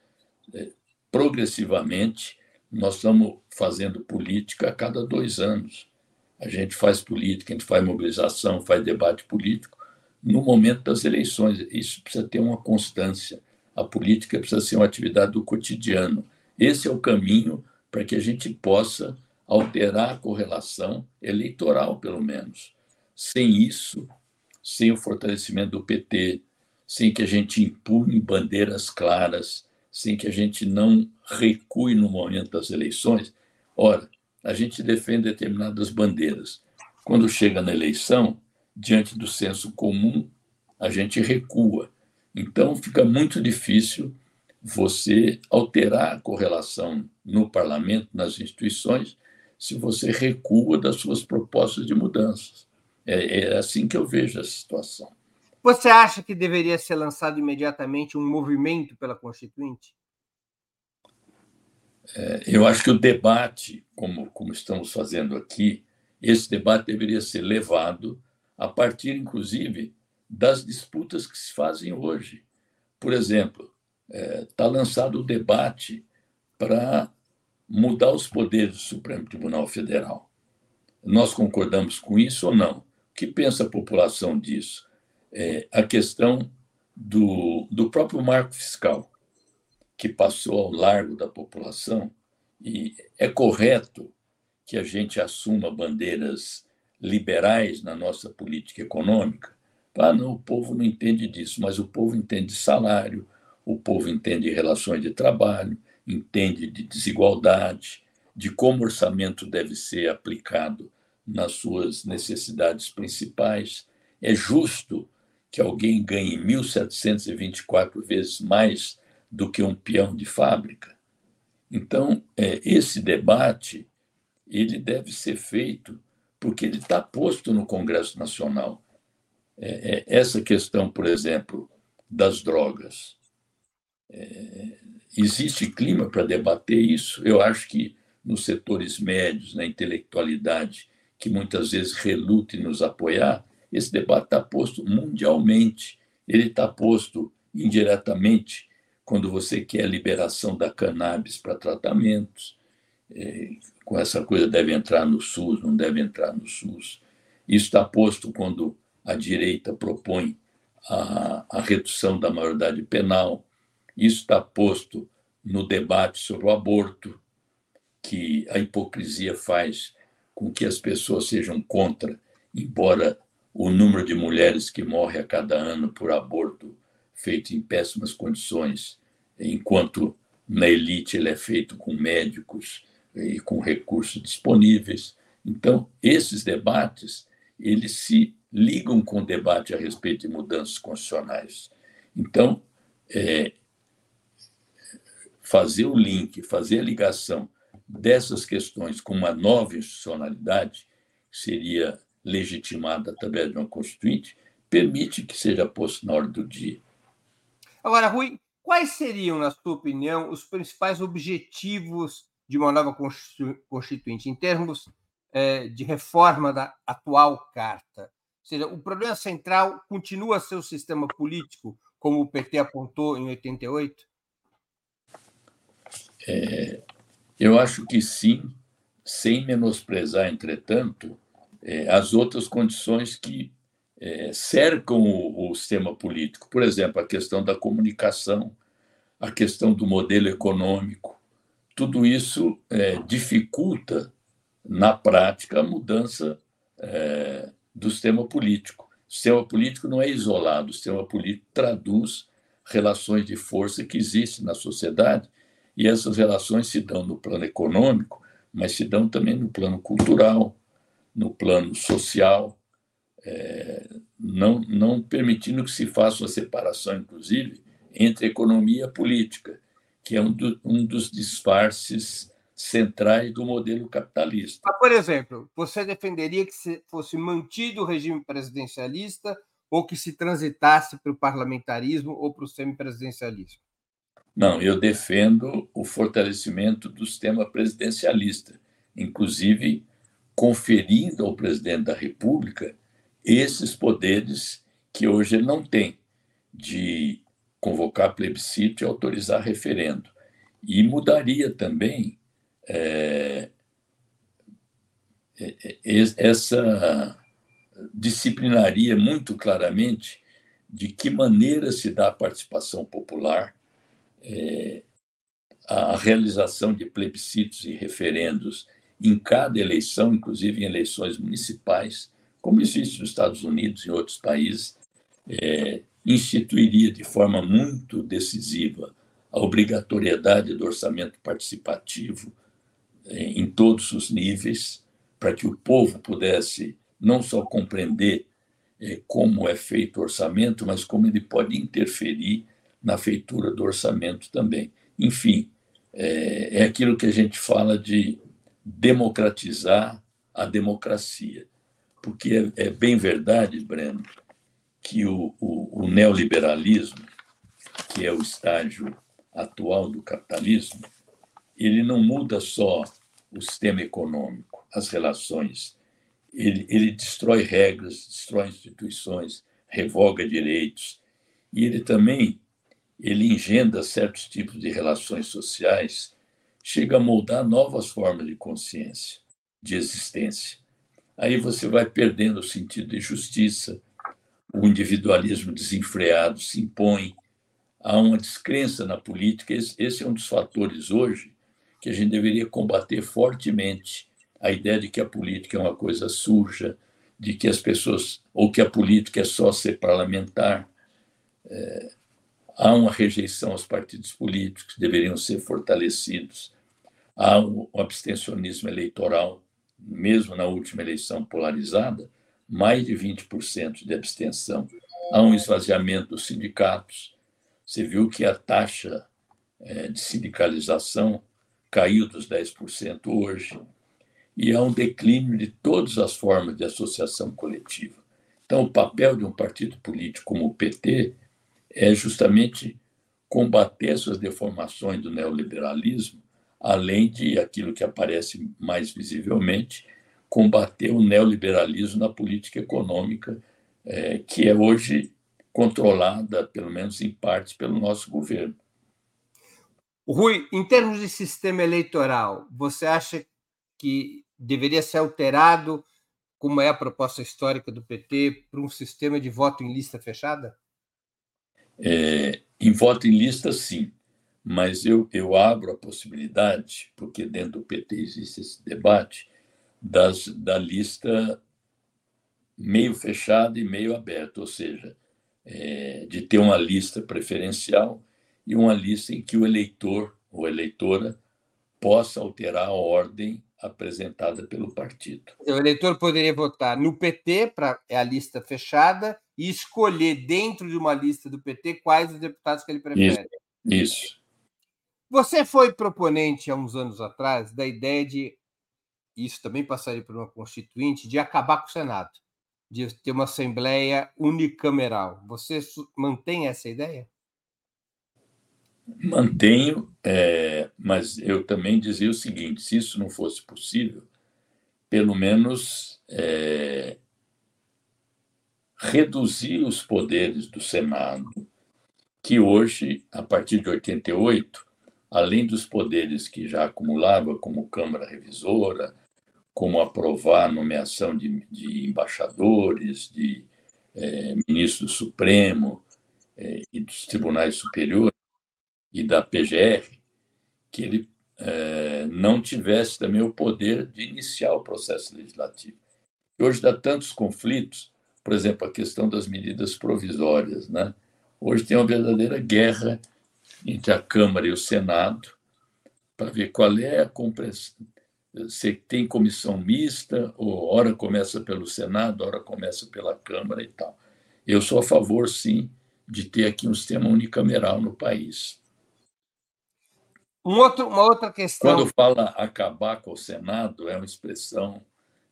é, progressivamente. Nós estamos fazendo política a cada dois anos. A gente faz política, a gente faz mobilização, faz debate político no momento das eleições. Isso precisa ter uma constância. A política precisa ser uma atividade do cotidiano. Esse é o caminho para que a gente possa alterar a correlação eleitoral, pelo menos. Sem isso, sem o fortalecimento do PT, sem que a gente impune bandeiras claras, sem que a gente não recue no momento das eleições. Ora, a gente defende determinadas bandeiras. Quando chega na eleição, diante do senso comum, a gente recua. Então, fica muito difícil você alterar a correlação no parlamento, nas instituições, se você recua das suas propostas de mudanças. É, é assim que eu vejo a situação. Você acha que deveria ser lançado imediatamente um movimento pela Constituinte? É, eu acho que o debate, como, como estamos fazendo aqui, esse debate deveria ser levado a partir, inclusive, das disputas que se fazem hoje. Por exemplo, está é, tá lançado o debate para mudar os poderes do Supremo Tribunal Federal. Nós concordamos com isso ou não? O que pensa a população disso? É, a questão do, do próprio marco fiscal, que passou ao largo da população, e é correto que a gente assuma bandeiras liberais na nossa política econômica? Ah, não, o povo não entende disso, mas o povo entende salário, o povo entende relações de trabalho, entende de desigualdade, de como orçamento deve ser aplicado nas suas necessidades principais. É justo que alguém ganhe 1.724 vezes mais do que um peão de fábrica? Então, é, esse debate ele deve ser feito porque ele está posto no Congresso Nacional. É, é, essa questão, por exemplo, das drogas. Existe clima para debater isso? Eu acho que nos setores médios, na intelectualidade, que muitas vezes reluta em nos apoiar, esse debate está posto mundialmente. Ele está posto indiretamente quando você quer a liberação da cannabis para tratamentos. É, com essa coisa deve entrar no SUS, não deve entrar no SUS. Isso está posto quando a direita propõe a, a redução da maioridade penal. Isso está posto no debate sobre o aborto, que a hipocrisia faz com que as pessoas sejam contra, embora o número de mulheres que morre a cada ano por aborto feito em péssimas condições, enquanto na elite ele é feito com médicos e com recursos disponíveis. Então, esses debates, eles se ligam com o debate a respeito de mudanças constitucionais. Então, é, fazer o link, fazer a ligação dessas questões com uma nova institucionalidade, que seria legitimada através de uma constituinte, permite que seja posto na ordem do dia. Agora, Rui, quais seriam, na sua opinião, os principais objetivos de uma nova constituinte em termos é, de reforma da atual carta? Ou seja, o problema central continua a ser o sistema político, como o PT apontou em 88? É, eu acho que sim, sem menosprezar, entretanto, é, as outras condições que é, cercam o, o, sistema político. Por exemplo, a questão da comunicação, a questão do modelo econômico. Tudo isso é, dificulta, na prática, a mudança é, do sistema político. O sistema político não é isolado, o sistema político traduz relações de força que existem na sociedade e essas relações se dão no plano econômico, mas se dão também no plano cultural, no plano social, é, não, não permitindo que se faça uma separação, inclusive, entre economia e política, que é um, do, um dos disfarces centrais do modelo capitalista. Ah, por exemplo, você defenderia que fosse mantido o regime presidencialista ou que se transitasse para o parlamentarismo ou para o semipresidencialismo? Não, eu defendo o fortalecimento do sistema presidencialista, inclusive conferindo ao presidente da República esses poderes que hoje ele não tem, de convocar plebiscito e autorizar referendo. E mudaria também é, é, é, essa disciplinaria muito claramente de que maneira se dá a participação popular, é, a realização de plebiscitos e referendos em cada eleição, inclusive em eleições municipais, como existe nos Estados Unidos e em outros países, é, instituiria de forma muito decisiva a obrigatoriedade do orçamento participativo é, em todos os níveis, para que o povo pudesse não só compreender é, como é feito o orçamento, mas como ele pode interferir na feitura do orçamento também. Enfim, é, é aquilo que a gente fala de democratizar a democracia. Porque é, é bem verdade, Breno, que o, o, o neoliberalismo, que é o estágio atual do capitalismo, ele não muda só o sistema econômico, as relações ele, ele destrói regras, destrói instituições, revoga direitos, e ele também ele engenda certos tipos de relações sociais, chega a moldar novas formas de consciência, de existência. Aí você vai perdendo o sentido de justiça, o individualismo desenfreado se impõe, há uma descrença na política. Esse é um dos fatores hoje que a gente deveria combater fortemente a ideia de que a política é uma coisa suja, de que as pessoas, ou que a política é só ser parlamentar. É, há uma rejeição aos partidos políticos que deveriam ser fortalecidos. Há um abstencionismo eleitoral, mesmo na última eleição polarizada, mais de 20% de abstenção. Há um esvaziamento dos sindicatos. Você viu que a taxa é, de sindicalização caiu dos 10% hoje e há um declínio de todas as formas de associação coletiva. Então, o papel de um partido político como o PT é justamente combater essas deformações do neoliberalismo, além de aquilo que aparece mais visivelmente, combater o neoliberalismo na política econômica, é, que é hoje controlada, pelo menos em parte, pelo nosso governo. Rui, em termos de sistema eleitoral, você acha que deveria ser alterado, como é a proposta histórica do PT, para um sistema de voto em lista fechada? É, em voto em lista, sim, mas eu, eu abro a possibilidade, porque dentro do PT existe esse debate, das, da lista meio fechada e meio aberta, ou seja, é, de ter uma lista preferencial e uma lista em que o eleitor ou eleitora possa alterar a ordem apresentada pelo partido. O eleitor poderia votar no PT, para é a lista fechada, e escolher dentro de uma lista do PT quais os deputados que ele prefere. Isso. Isso. Você foi proponente há uns anos atrás da ideia de isso também passaria por uma constituinte de acabar com o Senado, de ter uma assembleia unicameral. Você mantém essa ideia? Mantenho, é, mas eu também dizia o seguinte: se isso não fosse possível, pelo menos é, reduzir os poderes do Senado, que hoje, a partir de 88, além dos poderes que já acumulava, como Câmara Revisora, como aprovar a nomeação de, de embaixadores, de é, ministro do Supremo é, e dos tribunais superiores, e da PGR, que ele é, não tivesse também o poder de iniciar o processo legislativo. Hoje dá tantos conflitos, por exemplo, a questão das medidas provisórias. Né? Hoje tem uma verdadeira guerra entre a Câmara e o Senado para ver qual é a compreensão. Se tem comissão mista, ou hora começa pelo Senado, hora começa pela Câmara e tal. Eu sou a favor, sim, de ter aqui um sistema unicameral no país. Um outro, uma outra questão. Quando fala acabar com o Senado, é uma expressão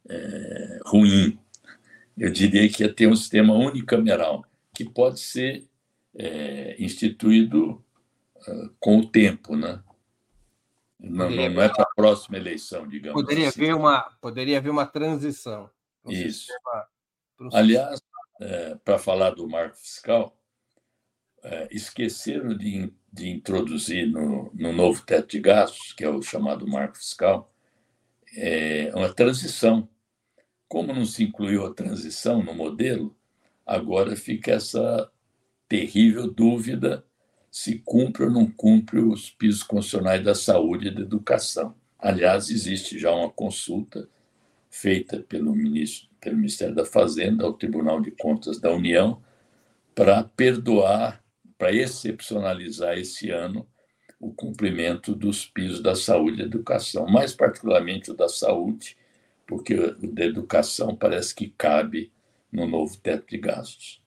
é, ruim. Eu diria que ia ter um sistema unicameral, que pode ser é, instituído uh, com o tempo, né? Não, não, não é para a próxima eleição, digamos poderia assim. Haver uma, poderia haver uma transição. Isso. Sistema, um Aliás, é, para falar do marco fiscal, é, esqueceram de de introduzir no, no novo teto de gastos, que é o chamado marco fiscal, é uma transição. como não se incluiu a transição no modelo, agora fica essa terrível dúvida se cumpre ou não cumpre os pisos constitucionais da saúde e da educação. Aliás, existe já uma consulta feita pelo, ministro, pelo Ministério da Fazenda ao Tribunal de Contas da União para perdoar, para excepcionalizar esse ano o cumprimento dos pisos da saúde e educação, mais particularmente o da saúde, porque o da educação parece que cabe no novo teto de gastos.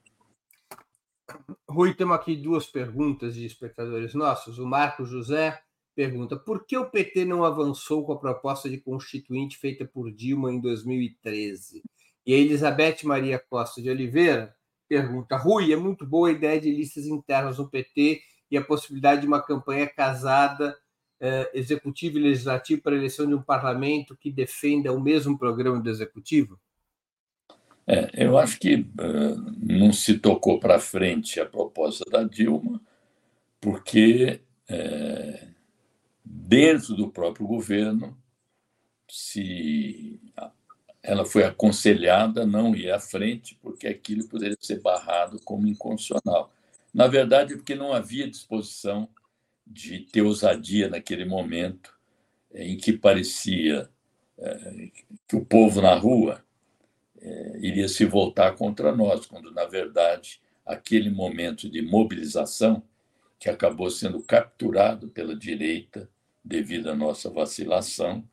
Rui, temos aqui duas perguntas de espectadores nossos. O Marco José pergunta: por que o PT não avançou com a proposta de constituinte feita por Dilma em 2013? E a Elizabeth Maria Costa de Oliveira pergunta: Rui, é muito boa a ideia de listas internas no PT e a possibilidade de uma campanha casada, eh, executivo e legislativo, para a eleição de um parlamento que defenda o mesmo programa do executivo? É, eu acho que uh, não se tocou para frente a proposta da Dilma, porque é, dentro do próprio governo, se ela foi aconselhada a não ir à frente, porque aquilo poderia ser barrado como inconstitucional. Na verdade, porque não havia disposição de ter ousadia naquele momento é, em que parecia é, que o povo na rua é, iria se voltar contra nós, quando, na verdade, aquele momento de mobilização, que acabou sendo capturado pela direita devido à nossa vacilação,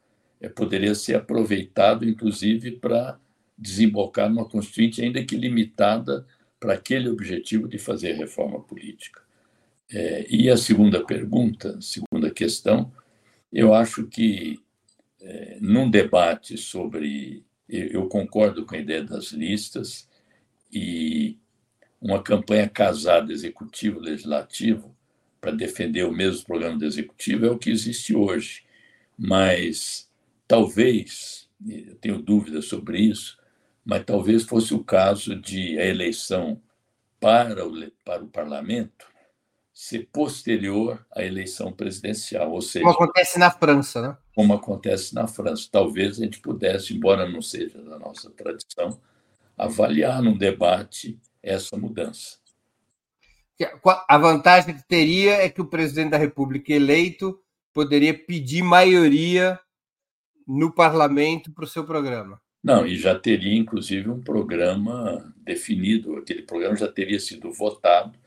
é, poderia ser aproveitado, inclusive, para desembocar numa Constituinte, ainda que limitada, para aquele objetivo de fazer reforma política. É, e a segunda pergunta, segunda questão, eu acho que é, num debate sobre eu concordo com a ideia das listas e uma campanha casada executivo-legislativo para defender o mesmo programa do executivo é o que existe hoje. Mas talvez, eu tenho dúvidas sobre isso, mas talvez fosse o caso de a eleição para o, para o parlamento ser posterior à eleição presidencial, ou seja, como acontece na França, né? Como acontece na França. Talvez a gente pudesse, embora não seja da nossa tradição, avaliar num debate essa mudança. A vantagem que teria é que o presidente da República eleito poderia pedir maioria no parlamento para o seu programa. Não, e já teria, inclusive, um programa definido, aquele programa já teria sido votado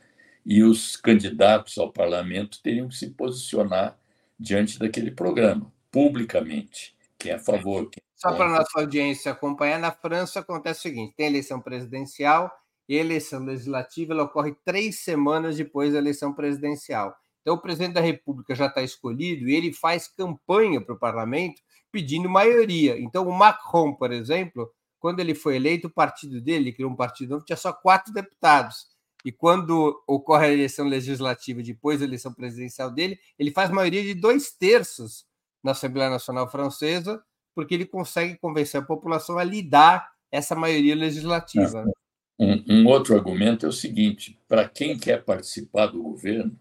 e os candidatos ao parlamento teriam que se posicionar diante daquele programa, publicamente. Quem é a favor. Quem é Só para a nossa audiência acompanhar, na França acontece o seguinte: tem eleição presidencial e eleição legislativa ela ocorre três semanas depois da eleição presidencial. Então, o presidente da República já está escolhido e ele faz campanha para o parlamento pedindo maioria. Então, o Macron, por exemplo, quando ele foi eleito, o partido dele, criou um partido novo, tinha só quatro deputados. E quando ocorre a eleição legislativa, depois da eleição presidencial dele, ele faz maioria de dois terços na Assembleia Nacional Francesa, porque ele consegue convencer a população a lidar essa maioria legislativa. Um, um outro argumento é o seguinte: para quem quer participar do governo,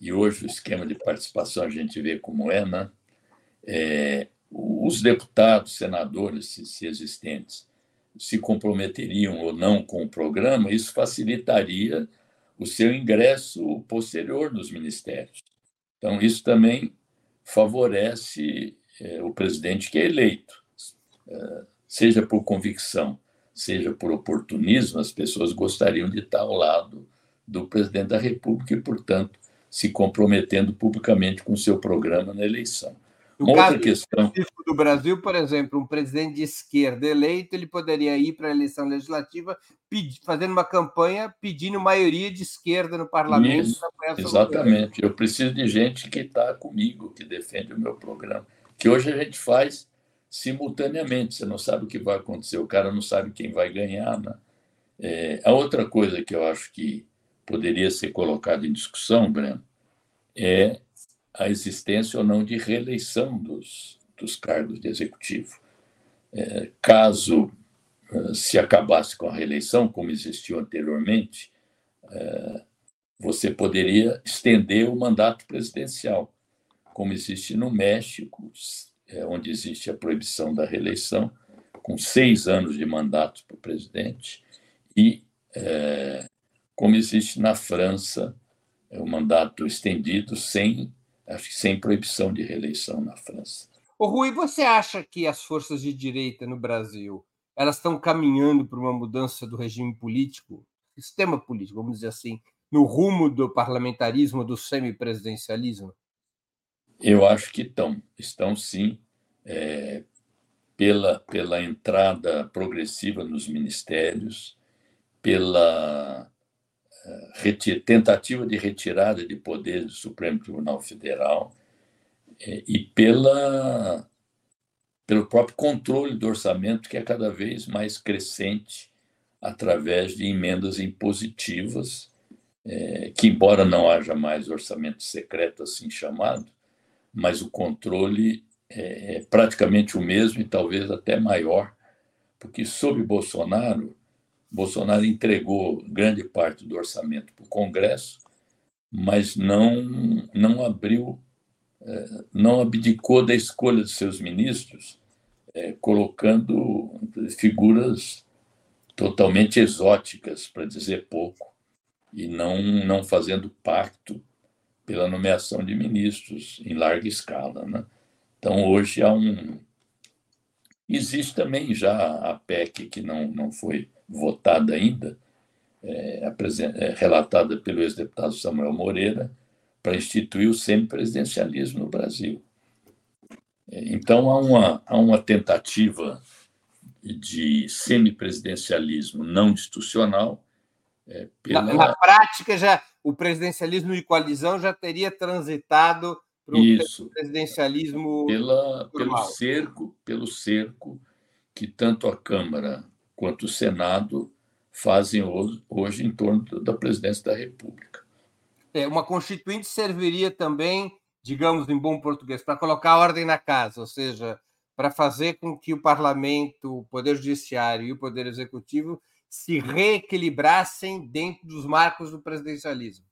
e hoje o esquema de participação a gente vê como é, né? É, os deputados, senadores, se existentes, se comprometeriam ou não com o programa, isso facilitaria o seu ingresso posterior nos ministérios. Então, isso também favorece é, o presidente que é eleito, é, seja por convicção, seja por oportunismo, as pessoas gostariam de estar ao lado do presidente da República e, portanto, se comprometendo publicamente com o seu programa na eleição. No Uma caso questão do Brasil, por exemplo, um presidente de esquerda eleito, ele poderia ir para a eleição legislativa pedir, fazendo uma campanha pedindo maioria de esquerda no parlamento. Isso, exatamente. Eu preciso de gente que está comigo, que defende o meu programa. Que hoje a gente faz simultaneamente. Você não sabe o que vai acontecer, o cara não sabe quem vai ganhar. Né? É, a outra coisa que eu acho que poderia ser colocada em discussão, Breno, é a existência ou não de reeleição dos, dos cargos de executivo. É, caso é, se acabasse com a reeleição, como existiu anteriormente, é, você poderia estender o mandato presidencial, como existe no México, é, onde existe a proibição da reeleição, com seis anos de mandato para o presidente, e, é, como existe na França, é o mandato estendido sem, sem proibição de reeleição na França. O Rui, você acha que as forças de direita no Brasil elas estão caminhando para uma mudança do regime político, sistema político, vamos dizer assim, no rumo do parlamentarismo, do semipresidencialismo? Eu acho que estão, estão sim, é, pela, pela entrada progressiva nos ministérios, pela tentativa de retirada de poderes do Supremo Tribunal Federal é, e pela, pelo próprio controle do orçamento, que é cada vez mais crescente através de emendas impositivas, é, que, embora não haja mais orçamento secreto assim chamado, mas o controle é, é praticamente o mesmo e talvez até maior, porque sob Bolsonaro, Bolsonaro entregou grande parte do orçamento para o Congresso, mas não, não abriu, é, não abdicou da escolha de seus ministros, é, colocando figuras totalmente exóticas, para dizer pouco, e não, não fazendo pacto pela nomeação de ministros em larga escala. Né? Então, hoje há um. Existe também já a PEC, que não, não foi votada ainda, é, é, relatada pelo ex-deputado Samuel Moreira, para instituir o semipresidencialismo no Brasil. Então, há uma, há uma tentativa de semipresidencialismo não institucional. É, pela... na, na, prática, já o presidencialismo de coalizão já teria transitado para o presidencialismo pela, pelo cerco, pelo cerco que tanto a Câmara quanto o Senado fazem hoje, em torno da presidência da República. É, uma constituinte serviria também, digamos em bom português, para colocar ordem na casa, ou seja, para fazer com que o parlamento, o poder judiciário e o poder executivo se reequilibrassem dentro dos marcos do presidencialismo.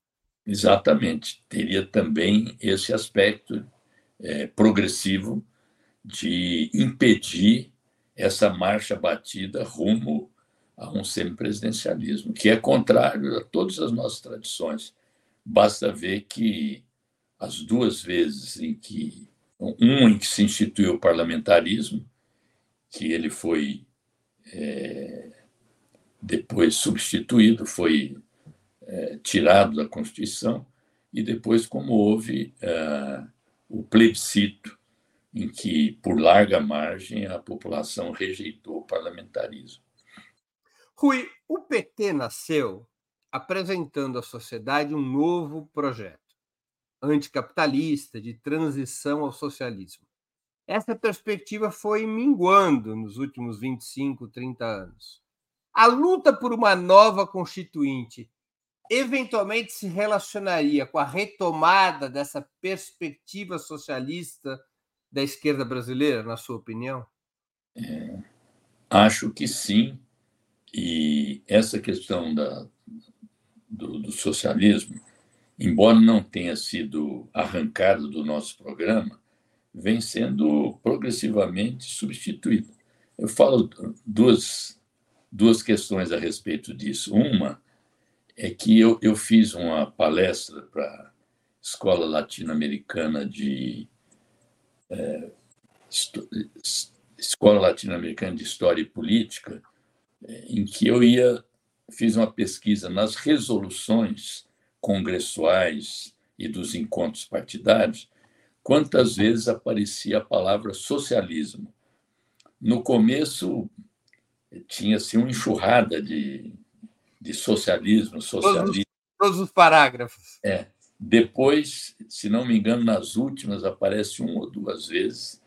Exatamente. Teria também esse aspecto é, progressivo de impedir essa marcha batida rumo a um semipresidencialismo, que é contrário a todas as nossas tradições. Basta ver que as duas vezes em que um em que se instituiu o parlamentarismo, que ele foi é, depois substituído, foi é, tirado da Constituição, e depois como houve é, o plebiscito, em que, por larga margem, a população rejeitou o parlamentarismo. Rui, o PT nasceu apresentando à sociedade um novo projeto anticapitalista, de transição ao socialismo. Essa perspectiva foi minguando nos últimos 25, 30 anos. A luta por uma nova constituinte eventualmente se relacionaria com a retomada dessa perspectiva socialista da esquerda brasileira, na sua opinião? É, acho que sim. E essa questão da, do, do socialismo embora não tenha sido arrancado do nosso programa, vem sendo progressivamente substituído. Eu falo duas, duas questões a respeito disso. Uma é que eu, eu fiz uma palestra para a Escola Latino-Americana de. É, Escola Latino-Americana de História e Política, é, em que eu ia fiz uma pesquisa nas resoluções congressuais e dos encontros partidários, quantas vezes aparecia a palavra socialismo. No começo, tinha assim, uma enxurrada de, de socialismo, socialismo. Todos, todos os parágrafos. É. Depois, se não me engano, nas últimas aparece uma ou duas vezes,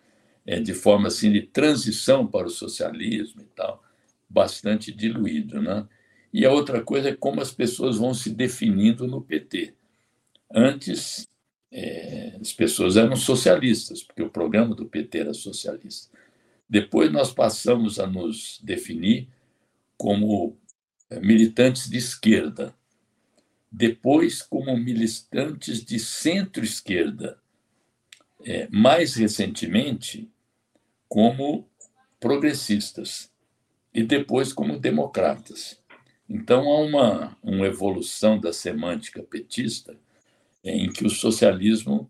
é, de forma assim de transição para o socialismo e tal, bastante diluído, né? E a outra coisa é como as pessoas vão se definindo no PT. Antes, é, as pessoas eram socialistas, porque o programa do PT era socialista. Depois, nós passamos a nos definir como é, militantes de esquerda. Depois, como militantes de centro-esquerda. É, mais recentemente, como progressistas e depois como democratas. Então há uma, uma evolução da semântica petista em que o socialismo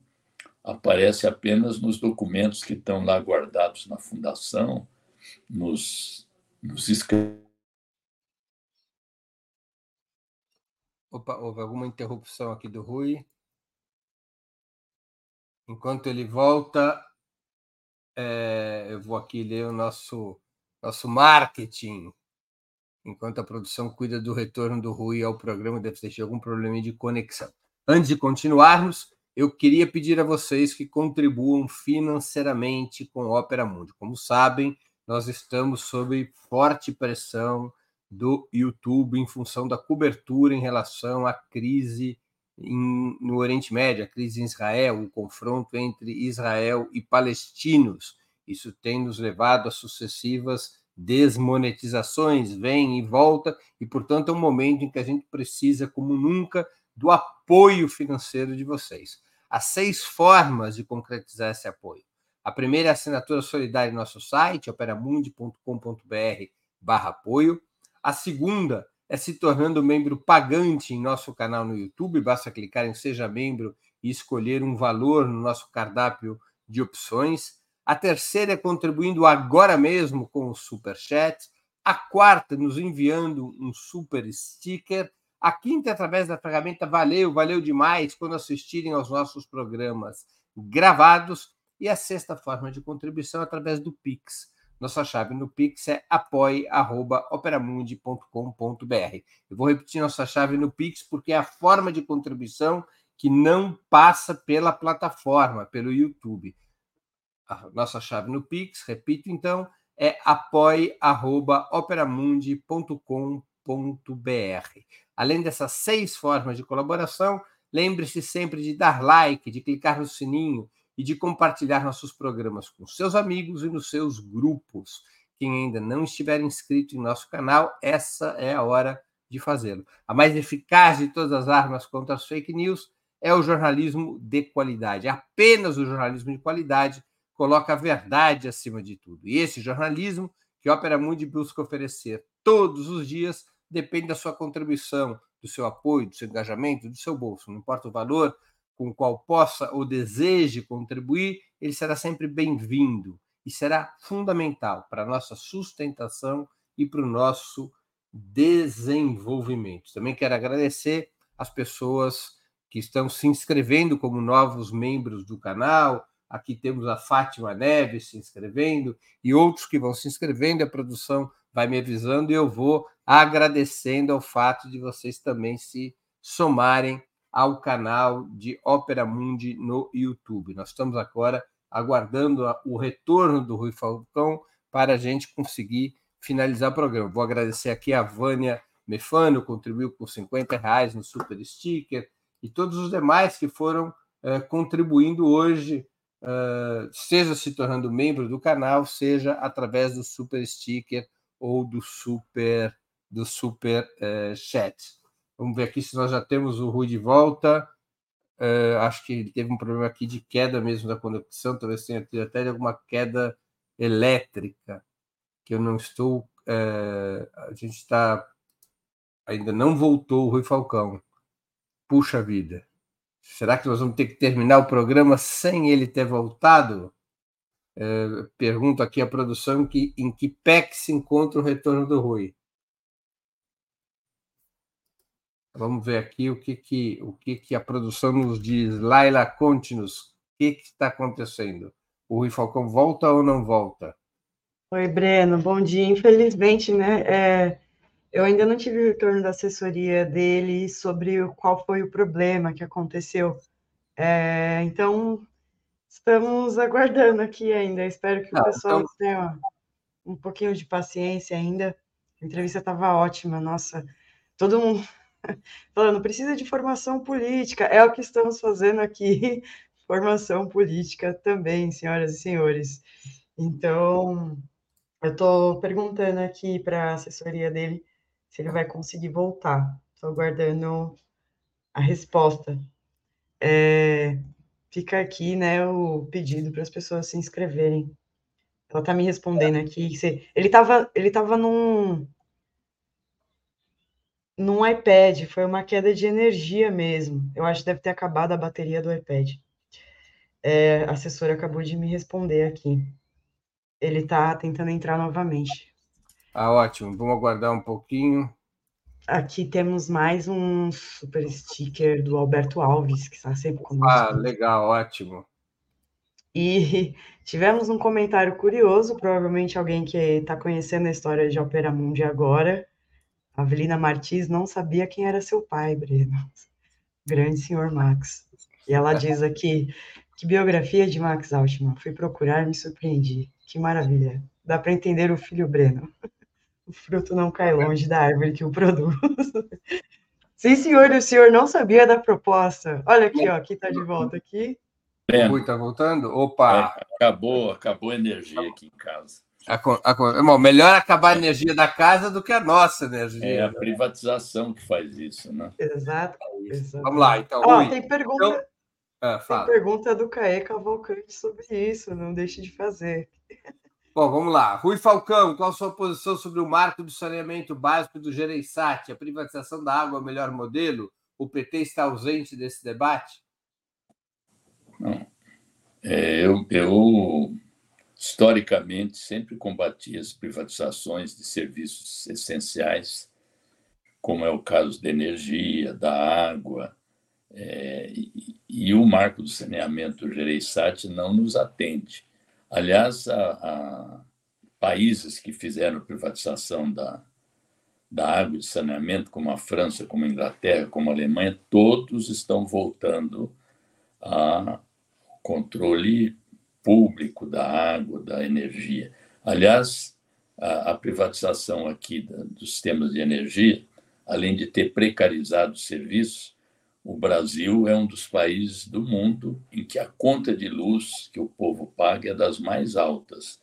aparece apenas nos documentos que estão lá guardados na fundação, nos, nos escritos. Opa, houve alguma interrupção aqui do Rui. Enquanto ele volta, é, eu vou aqui ler o nosso, nosso marketing. Enquanto a produção cuida do retorno do Rui ao programa, deve ter algum problema de conexão. Antes de continuarmos, eu queria pedir a vocês que contribuam financeiramente com o Opera Mundi. Como sabem, nós estamos sob forte pressão do YouTube em função da cobertura em relação à crise em, no Oriente Médio, a crise em Israel, o confronto entre Israel e palestinos. Isso tem nos levado a sucessivas desmonetizações, vem e volta, e, portanto, é um momento em que a gente precisa, como nunca, do apoio financeiro de vocês. Há seis formas de concretizar esse apoio. A primeira é a assinatura solidária em nosso site, operamundi.com.br barra apoio. A segunda é se tornando membro pagante em nosso canal no YouTube. Basta clicar em Seja Membro e escolher um valor no nosso cardápio de opções. A terceira é contribuindo agora mesmo com o Super Chat. A quarta, nos enviando um super sticker. A quinta, através da ferramenta Valeu, valeu demais quando assistirem aos nossos programas gravados. E a sexta forma de contribuição é através do Pix. Nossa chave no Pix é apoie.operamundi.com.br. Eu vou repetir nossa chave no Pix porque é a forma de contribuição que não passa pela plataforma, pelo YouTube. A nossa chave no Pix, repito então, é apoie.operamundi.com.br. Além dessas seis formas de colaboração, lembre-se sempre de dar like, de clicar no sininho e de compartilhar nossos programas com seus amigos e nos seus grupos. Quem ainda não estiver inscrito em nosso canal, essa é a hora de fazê-lo. A mais eficaz de todas as armas contra as fake news é o jornalismo de qualidade. Apenas o jornalismo de qualidade coloca a verdade acima de tudo. E esse jornalismo que Opera Mundi busca oferecer todos os dias depende da sua contribuição, do seu apoio, do seu engajamento, do seu bolso. Não importa o valor com o qual possa ou deseje contribuir, ele será sempre bem-vindo e será fundamental para a nossa sustentação e para o nosso desenvolvimento. Também quero agradecer as pessoas que estão se inscrevendo como novos membros do canal. Aqui temos a Fátima Neves se inscrevendo e outros que vão se inscrevendo. A produção vai me avisando e eu vou agradecendo ao fato de vocês também se somarem ao canal de Ópera Mundi no YouTube. Nós estamos agora aguardando o retorno do Rui Falcão para a gente conseguir finalizar o programa. Vou agradecer aqui a Vânia Mefano, contribuiu com 50 reais no Super Sticker, e todos os demais que foram eh, contribuindo hoje, eh, seja se tornando membro do canal, seja através do Super Sticker ou do super do super uh, chat. Vamos ver aqui se nós já temos o Rui de volta. Uh, acho que ele teve um problema aqui de queda mesmo da conexão, talvez tenha tido até alguma queda elétrica, que eu não estou. Uh, a gente está. Ainda não voltou o Rui Falcão. Puxa vida. Será que nós vamos ter que terminar o programa sem ele ter voltado? É, pergunto aqui à produção que, em que PEC se encontra o retorno do Rui. Vamos ver aqui o que, que, o que, que a produção nos diz. Laila, conte-nos o que, que está acontecendo. O Rui Falcão volta ou não volta? Oi, Breno, bom dia. Infelizmente, né, é, eu ainda não tive o retorno da assessoria dele sobre qual foi o problema que aconteceu. É, então, Estamos aguardando aqui ainda. Espero que o ah, pessoal então... tenha um pouquinho de paciência ainda. A entrevista estava ótima, nossa. Todo mundo falando, precisa de formação política. É o que estamos fazendo aqui, (laughs) formação política também, senhoras e senhores. Então, eu estou perguntando aqui para a assessoria dele se ele vai conseguir voltar. Estou aguardando a resposta. É, fica aqui né, o pedido para as pessoas se inscreverem Ela está me respondendo aqui. Ele estava ele tava num, num iPad, foi uma queda de energia mesmo. Eu acho que deve ter acabado a bateria do iPad. É, a assessora acabou de me responder aqui. Ele está tentando entrar novamente. Ah, ótimo. Vamos aguardar um pouquinho. Aqui temos mais um super sticker do Alberto Alves, que está sempre conosco. Ah, legal, ótimo. E (laughs) tivemos um comentário curioso, provavelmente alguém que está conhecendo a história de Opera Mundi agora. A Avelina Martins não sabia quem era seu pai, Breno. Grande senhor Max. E ela (laughs) diz aqui, que biografia de Max Altman. Fui procurar e me surpreendi. Que maravilha. Dá para entender o filho Breno. (laughs) O fruto não cai longe da árvore que o produz. (laughs) Sim, senhor, o senhor não sabia da proposta. Olha aqui, ó, aqui está de volta aqui. Rui está voltando? Opa! É, acabou, acabou a energia aqui em casa. A, a, bom, melhor acabar a energia da casa do que a nossa energia. É a privatização que faz isso, né? Exato. Vamos lá, então. Ó, tem pergunta. Então... Ah, tem pergunta do Caê Cavalcante sobre isso, não deixe de fazer. (laughs) Bom, vamos lá. Rui Falcão, qual a sua posição sobre o marco do saneamento básico do Gereissati? A privatização da água é o melhor modelo? O PT está ausente desse debate? Não. É, eu, eu, historicamente, sempre combati as privatizações de serviços essenciais, como é o caso da energia, da água, é, e, e, o marco do saneamento Gereissati não nos atende. Aliás, a, a países que fizeram privatização da, da água de saneamento, como a França, como a Inglaterra, como a Alemanha, todos estão voltando a controle público da água, da energia. Aliás, a, a privatização aqui da, dos sistemas de energia, além de ter precarizado os serviços, o Brasil é um dos países do mundo em que a conta de luz que o povo paga é das mais altas.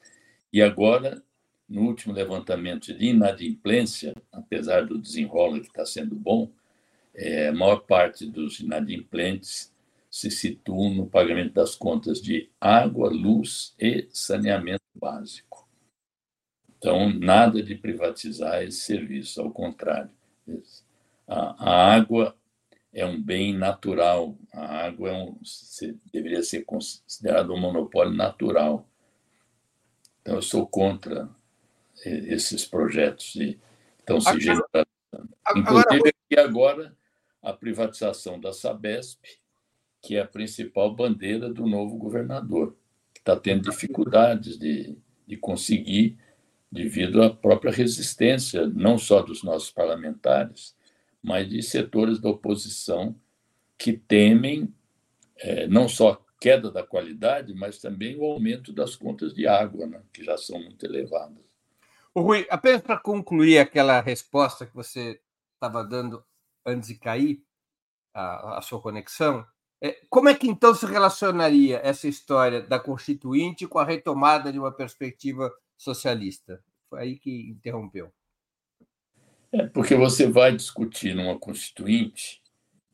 E agora, no último levantamento de inadimplência, apesar do desenrola que está sendo bom, é, a maior parte dos inadimplentes se situam no pagamento das contas de água, luz e saneamento básico. Então, nada de privatizar esse serviço, ao contrário. A, água é um bem natural. A água é um, deveria ser considerado um monopólio natural. Então, eu sou contra esses projetos que estão se generalizando. Inclusive, aqui agora, a privatização da Sabesp, que é a principal bandeira do novo governador, que está tendo dificuldades de, de conseguir, devido à própria resistência, não só dos nossos parlamentares, mas de setores da oposição que temem é, não só a queda da qualidade, mas também o aumento das contas de água, né, que já são muito elevadas. O Rui, apenas para concluir aquela resposta que você estava dando antes de cair a, a sua conexão, como é que então se relacionaria essa história da Constituinte com a retomada de uma perspectiva socialista? Foi aí que interrompeu. É porque você vai discutir numa constituinte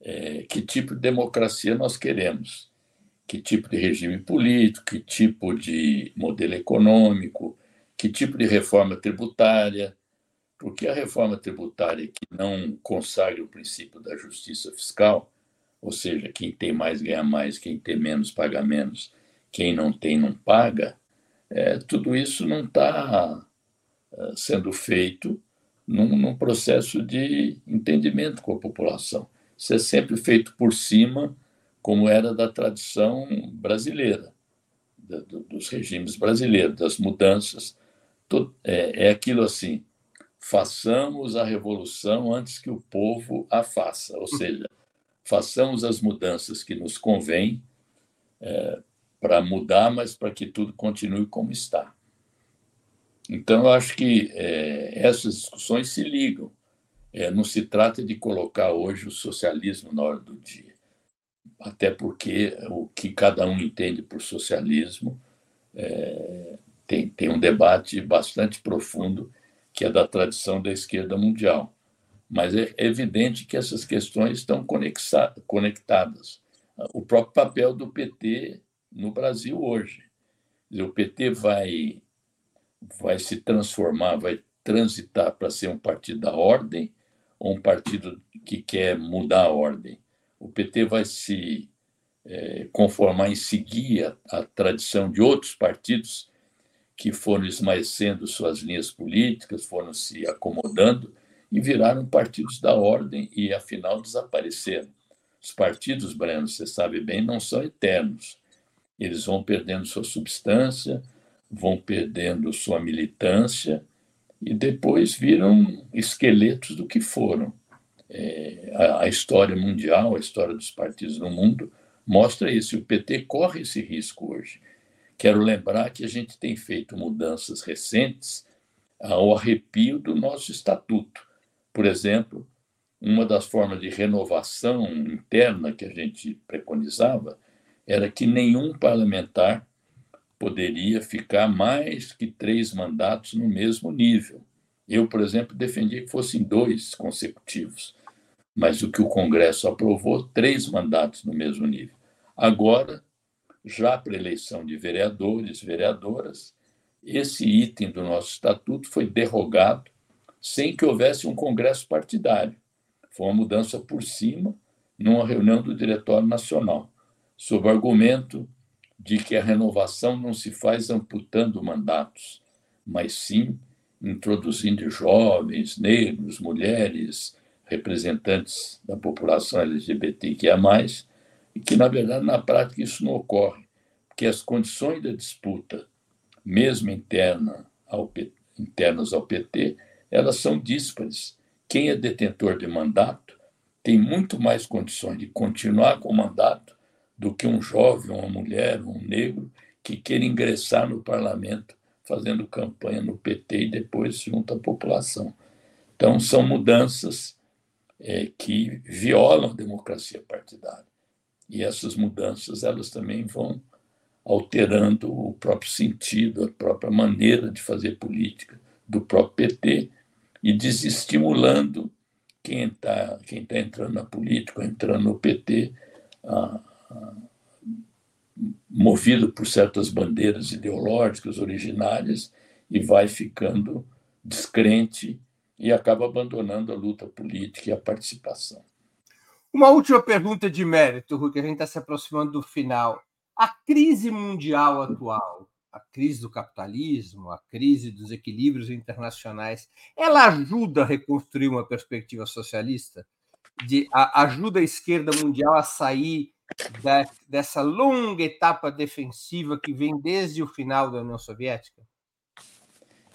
é, que tipo de democracia nós queremos, que tipo de regime político, que tipo de modelo econômico, que tipo de reforma tributária, porque a reforma tributária que não consagra o princípio da justiça fiscal, ou seja, quem tem mais ganha mais, quem tem menos paga menos, quem não tem não paga, é, tudo isso não está é, sendo feito num, num processo de entendimento com a população. Isso é sempre feito por cima, como era da tradição brasileira, dos regimes brasileiros, das mudanças. É, é aquilo assim: façamos a revolução antes que o povo a faça, ou seja, façamos as mudanças que nos convém é, para mudar, mas para que tudo continue como está. Então, eu acho que é, essas discussões se ligam. É, não se trata de colocar hoje o socialismo na hora do dia, até porque o que cada um entende por socialismo é, tem, tem um debate bastante profundo que é da tradição da esquerda mundial. Mas é evidente que essas questões estão conectadas. O próprio papel do PT no Brasil hoje. O PT vai vai se transformar, vai transitar para ser um partido da ordem ou um partido que quer mudar a ordem. O PT vai se é, conformar em seguir a, a tradição de outros partidos que foram esmaecendo suas linhas políticas, foram se acomodando e viraram partidos da ordem e, afinal, desapareceram. Os partidos, Breno, você sabe bem, não são eternos. Eles vão perdendo sua substância, vão perdendo sua militância e depois viram esqueletos do que foram. É, a, a, história mundial, a história dos partidos no mundo, mostra isso. E o PT corre esse risco hoje. Quero lembrar que a gente tem feito mudanças recentes ao arrepio do nosso estatuto. Por exemplo, uma das formas de renovação interna que a gente preconizava era que nenhum parlamentar poderia ficar mais que três mandatos no mesmo nível. Eu, por exemplo, defendia que fossem dois consecutivos, mas o que o Congresso aprovou, três mandatos no mesmo nível. Agora, já para eleição de vereadores, vereadoras, esse item do nosso estatuto foi derrogado sem que houvesse um congresso partidário. Foi uma mudança por cima, numa reunião do Diretório Nacional, sob o argumento de que a renovação não se faz amputando mandatos, mas sim introduzindo jovens, negros, mulheres, representantes da população LGBTQIA+, e que, na verdade, na prática, isso não ocorre, porque as condições da disputa, mesmo interna ao internas ao PT, elas são díspares. Quem é detentor de mandato tem muito mais condições de continuar com o mandato do que um jovem, uma mulher, um negro que queira ingressar no parlamento fazendo campanha no PT e depois junto à população. Então, são mudanças é, que violam a democracia partidária. E essas mudanças, elas também vão alterando o próprio sentido, a própria maneira de fazer política do próprio PT e desestimulando quem está quem tá entrando na política, entrando no PT, movido por certas bandeiras ideológicas originárias e vai ficando descrente e acaba abandonando a luta política e a participação. Uma última pergunta de mérito, Rui, que a gente está se aproximando do final. A crise mundial atual, a crise do capitalismo, a crise dos equilíbrios internacionais, ela ajuda a reconstruir uma perspectiva socialista? De, a, ajuda a esquerda mundial a sair da, dessa longa etapa defensiva que vem desde o final da União Soviética?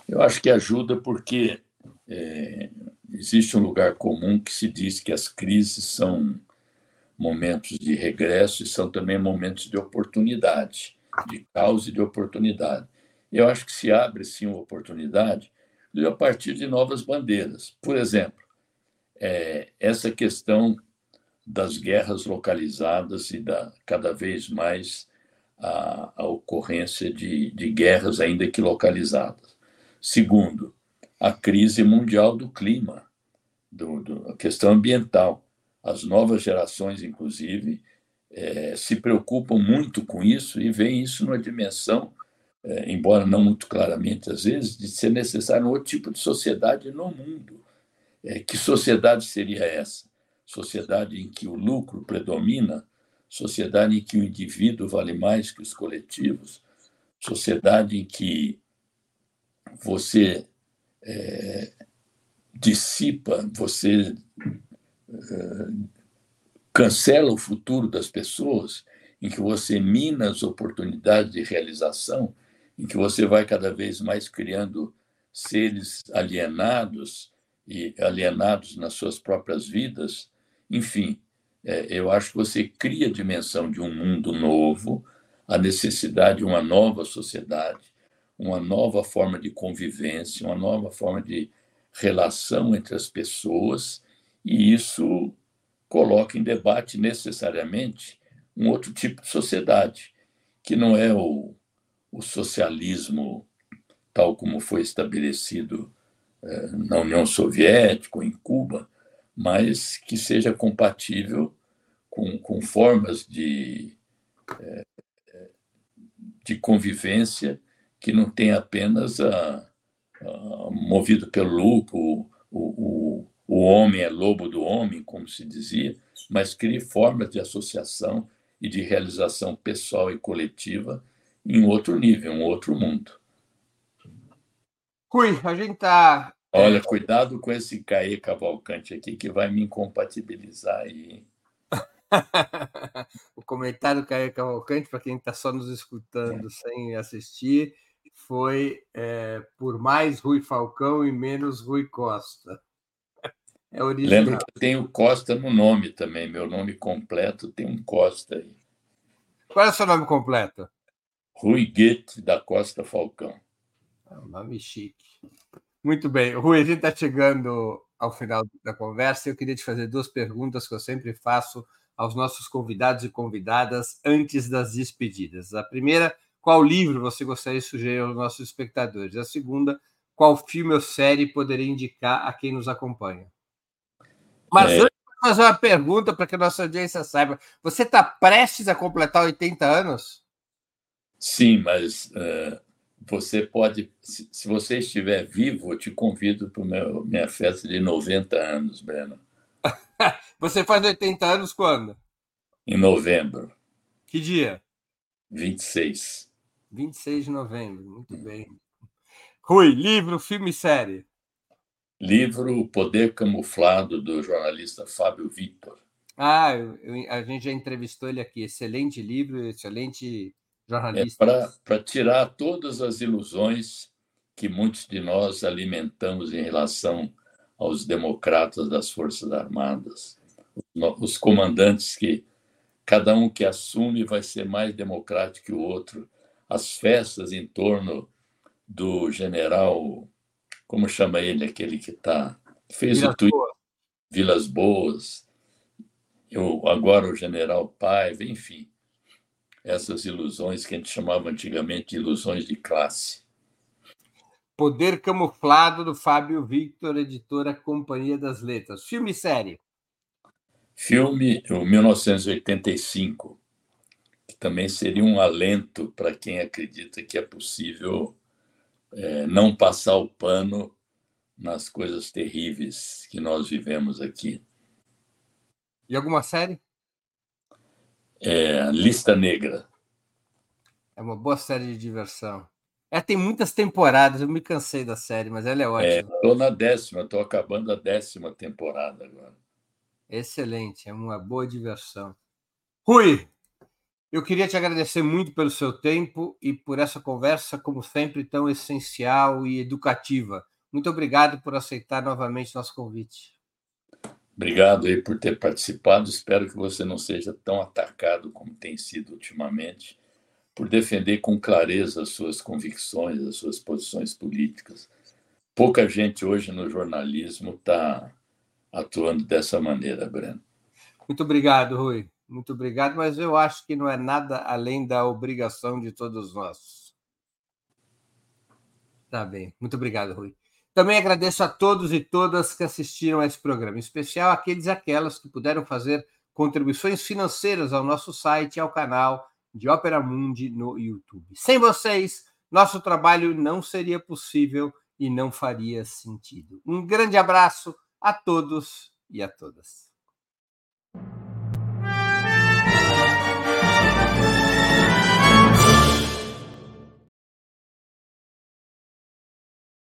Eu acho que ajuda porque é, existe um lugar comum que se diz que as crises são momentos de regresso e são também momentos de oportunidade, de causa e de oportunidade. Eu acho que se abre sim uma oportunidade a partir de novas bandeiras. Por exemplo, é, essa questão das guerras localizadas e da cada vez mais a, a ocorrência de, de guerras ainda que localizadas. Segundo, a crise mundial do clima, do, do, a questão ambiental. As novas gerações, inclusive, é, se preocupam muito com isso e veem isso numa dimensão, é, embora não muito claramente às vezes, de ser necessário um outro tipo de sociedade no mundo. É, que sociedade seria essa? Sociedade em que o lucro predomina, sociedade em que o indivíduo vale mais que os coletivos, sociedade em que você é, dissipa, você é, cancela o futuro das pessoas, em que você mina as oportunidades de realização, em que você vai cada vez mais criando seres alienados e alienados nas suas próprias vidas. Enfim, é, eu acho que você cria a dimensão de um mundo novo, a necessidade de uma nova sociedade, uma nova forma de convivência, uma nova forma de relação entre as pessoas, e isso coloca em debate necessariamente um outro tipo de sociedade, que não é o, o socialismo tal como foi estabelecido eh, na União Soviética ou em Cuba, mas que seja compatível com, com formas de, eh, de convivência que não tem apenas a, a movido pelo lucro, o, o, o homem é lobo do homem, como se dizia, mas crie formas de associação e de realização pessoal e coletiva em outro nível, um outro mundo. Rui, a gente está. Olha, cuidado com esse Caê Cavalcante aqui, que vai me incompatibilizar aí. (laughs) o comentário do Caê Cavalcante, para quem está só nos escutando sem assistir, foi é, por mais Rui Falcão e menos Rui Costa. É original. Lembra que tem o Costa no nome também. Meu nome completo tem um Costa aí. Qual é o seu nome completo? Rui Goethe da Costa Falcão. É um nome chique. Muito bem. Rui, a gente está chegando ao final da conversa. Eu queria te fazer duas perguntas que eu sempre faço aos nossos convidados e convidadas antes das despedidas. A primeira, qual livro você gostaria de sugerir aos nossos espectadores? A segunda, qual filme ou série poderia indicar a quem nos acompanha? Mas é... antes de fazer uma pergunta para que a nossa audiência saiba, você está prestes a completar 80 anos? Sim, mas uh, você pode, se, se, você estiver vivo, eu te convido para minha festa de 90 anos, Breno. (laughs) você faz 80 anos quando? Em novembro. Que dia? 26. 26 de novembro, muito bem. Rui, livro, filme e série. Livro O Poder Camuflado, do jornalista Fábio Vitor. Ah, eu, eu, a gente já entrevistou ele aqui. Excelente livro, excelente jornalista. É para tirar todas as ilusões que muitos de nós alimentamos em relação aos democratas das Forças Armadas, os comandantes que cada um que assume vai ser mais democrático que o outro, as festas em torno do general, como chama ele, aquele que tá fez Vilas o tweet, Boas. Vilas Boas, eu, agora o general Paiva, enfim, essas ilusões que a gente chamava antigamente de ilusões de classe. Poder Camuflado, do Fábio Victor, editora Companhia das Letras. Filme e série? Filme, o 1985, que também seria um alento para quem acredita que é possível é, não passar o pano nas coisas terríveis que nós vivemos aqui. E alguma série? É, Lista Negra. É uma boa série de diversão. É, tem muitas temporadas, eu me cansei da série, mas ela é, é ótima. Estou é, na décima, estou acabando a décima temporada agora. Excelente, é uma boa diversão. Rui, eu queria te agradecer muito pelo seu tempo e por essa conversa, como sempre, tão essencial e educativa. Muito obrigado por aceitar novamente nosso convite. Obrigado aí por ter participado. Espero que você não seja tão atacado como tem sido ultimamente, por defender com clareza as suas convicções, as suas posições políticas. Pouca gente hoje no jornalismo está atuando dessa maneira, Breno. Muito obrigado, Rui. Muito obrigado, mas eu acho que não é nada além da obrigação de todos nós. Tá bem. Muito obrigado, Rui. Também agradeço a todos e todas que assistiram a esse programa, em especial aqueles e aquelas que puderam fazer contribuições financeiras ao nosso site e ao canal de Ópera Mundi no YouTube. Sem vocês, nosso trabalho não seria possível e não faria sentido. Um grande abraço a todos e a todas.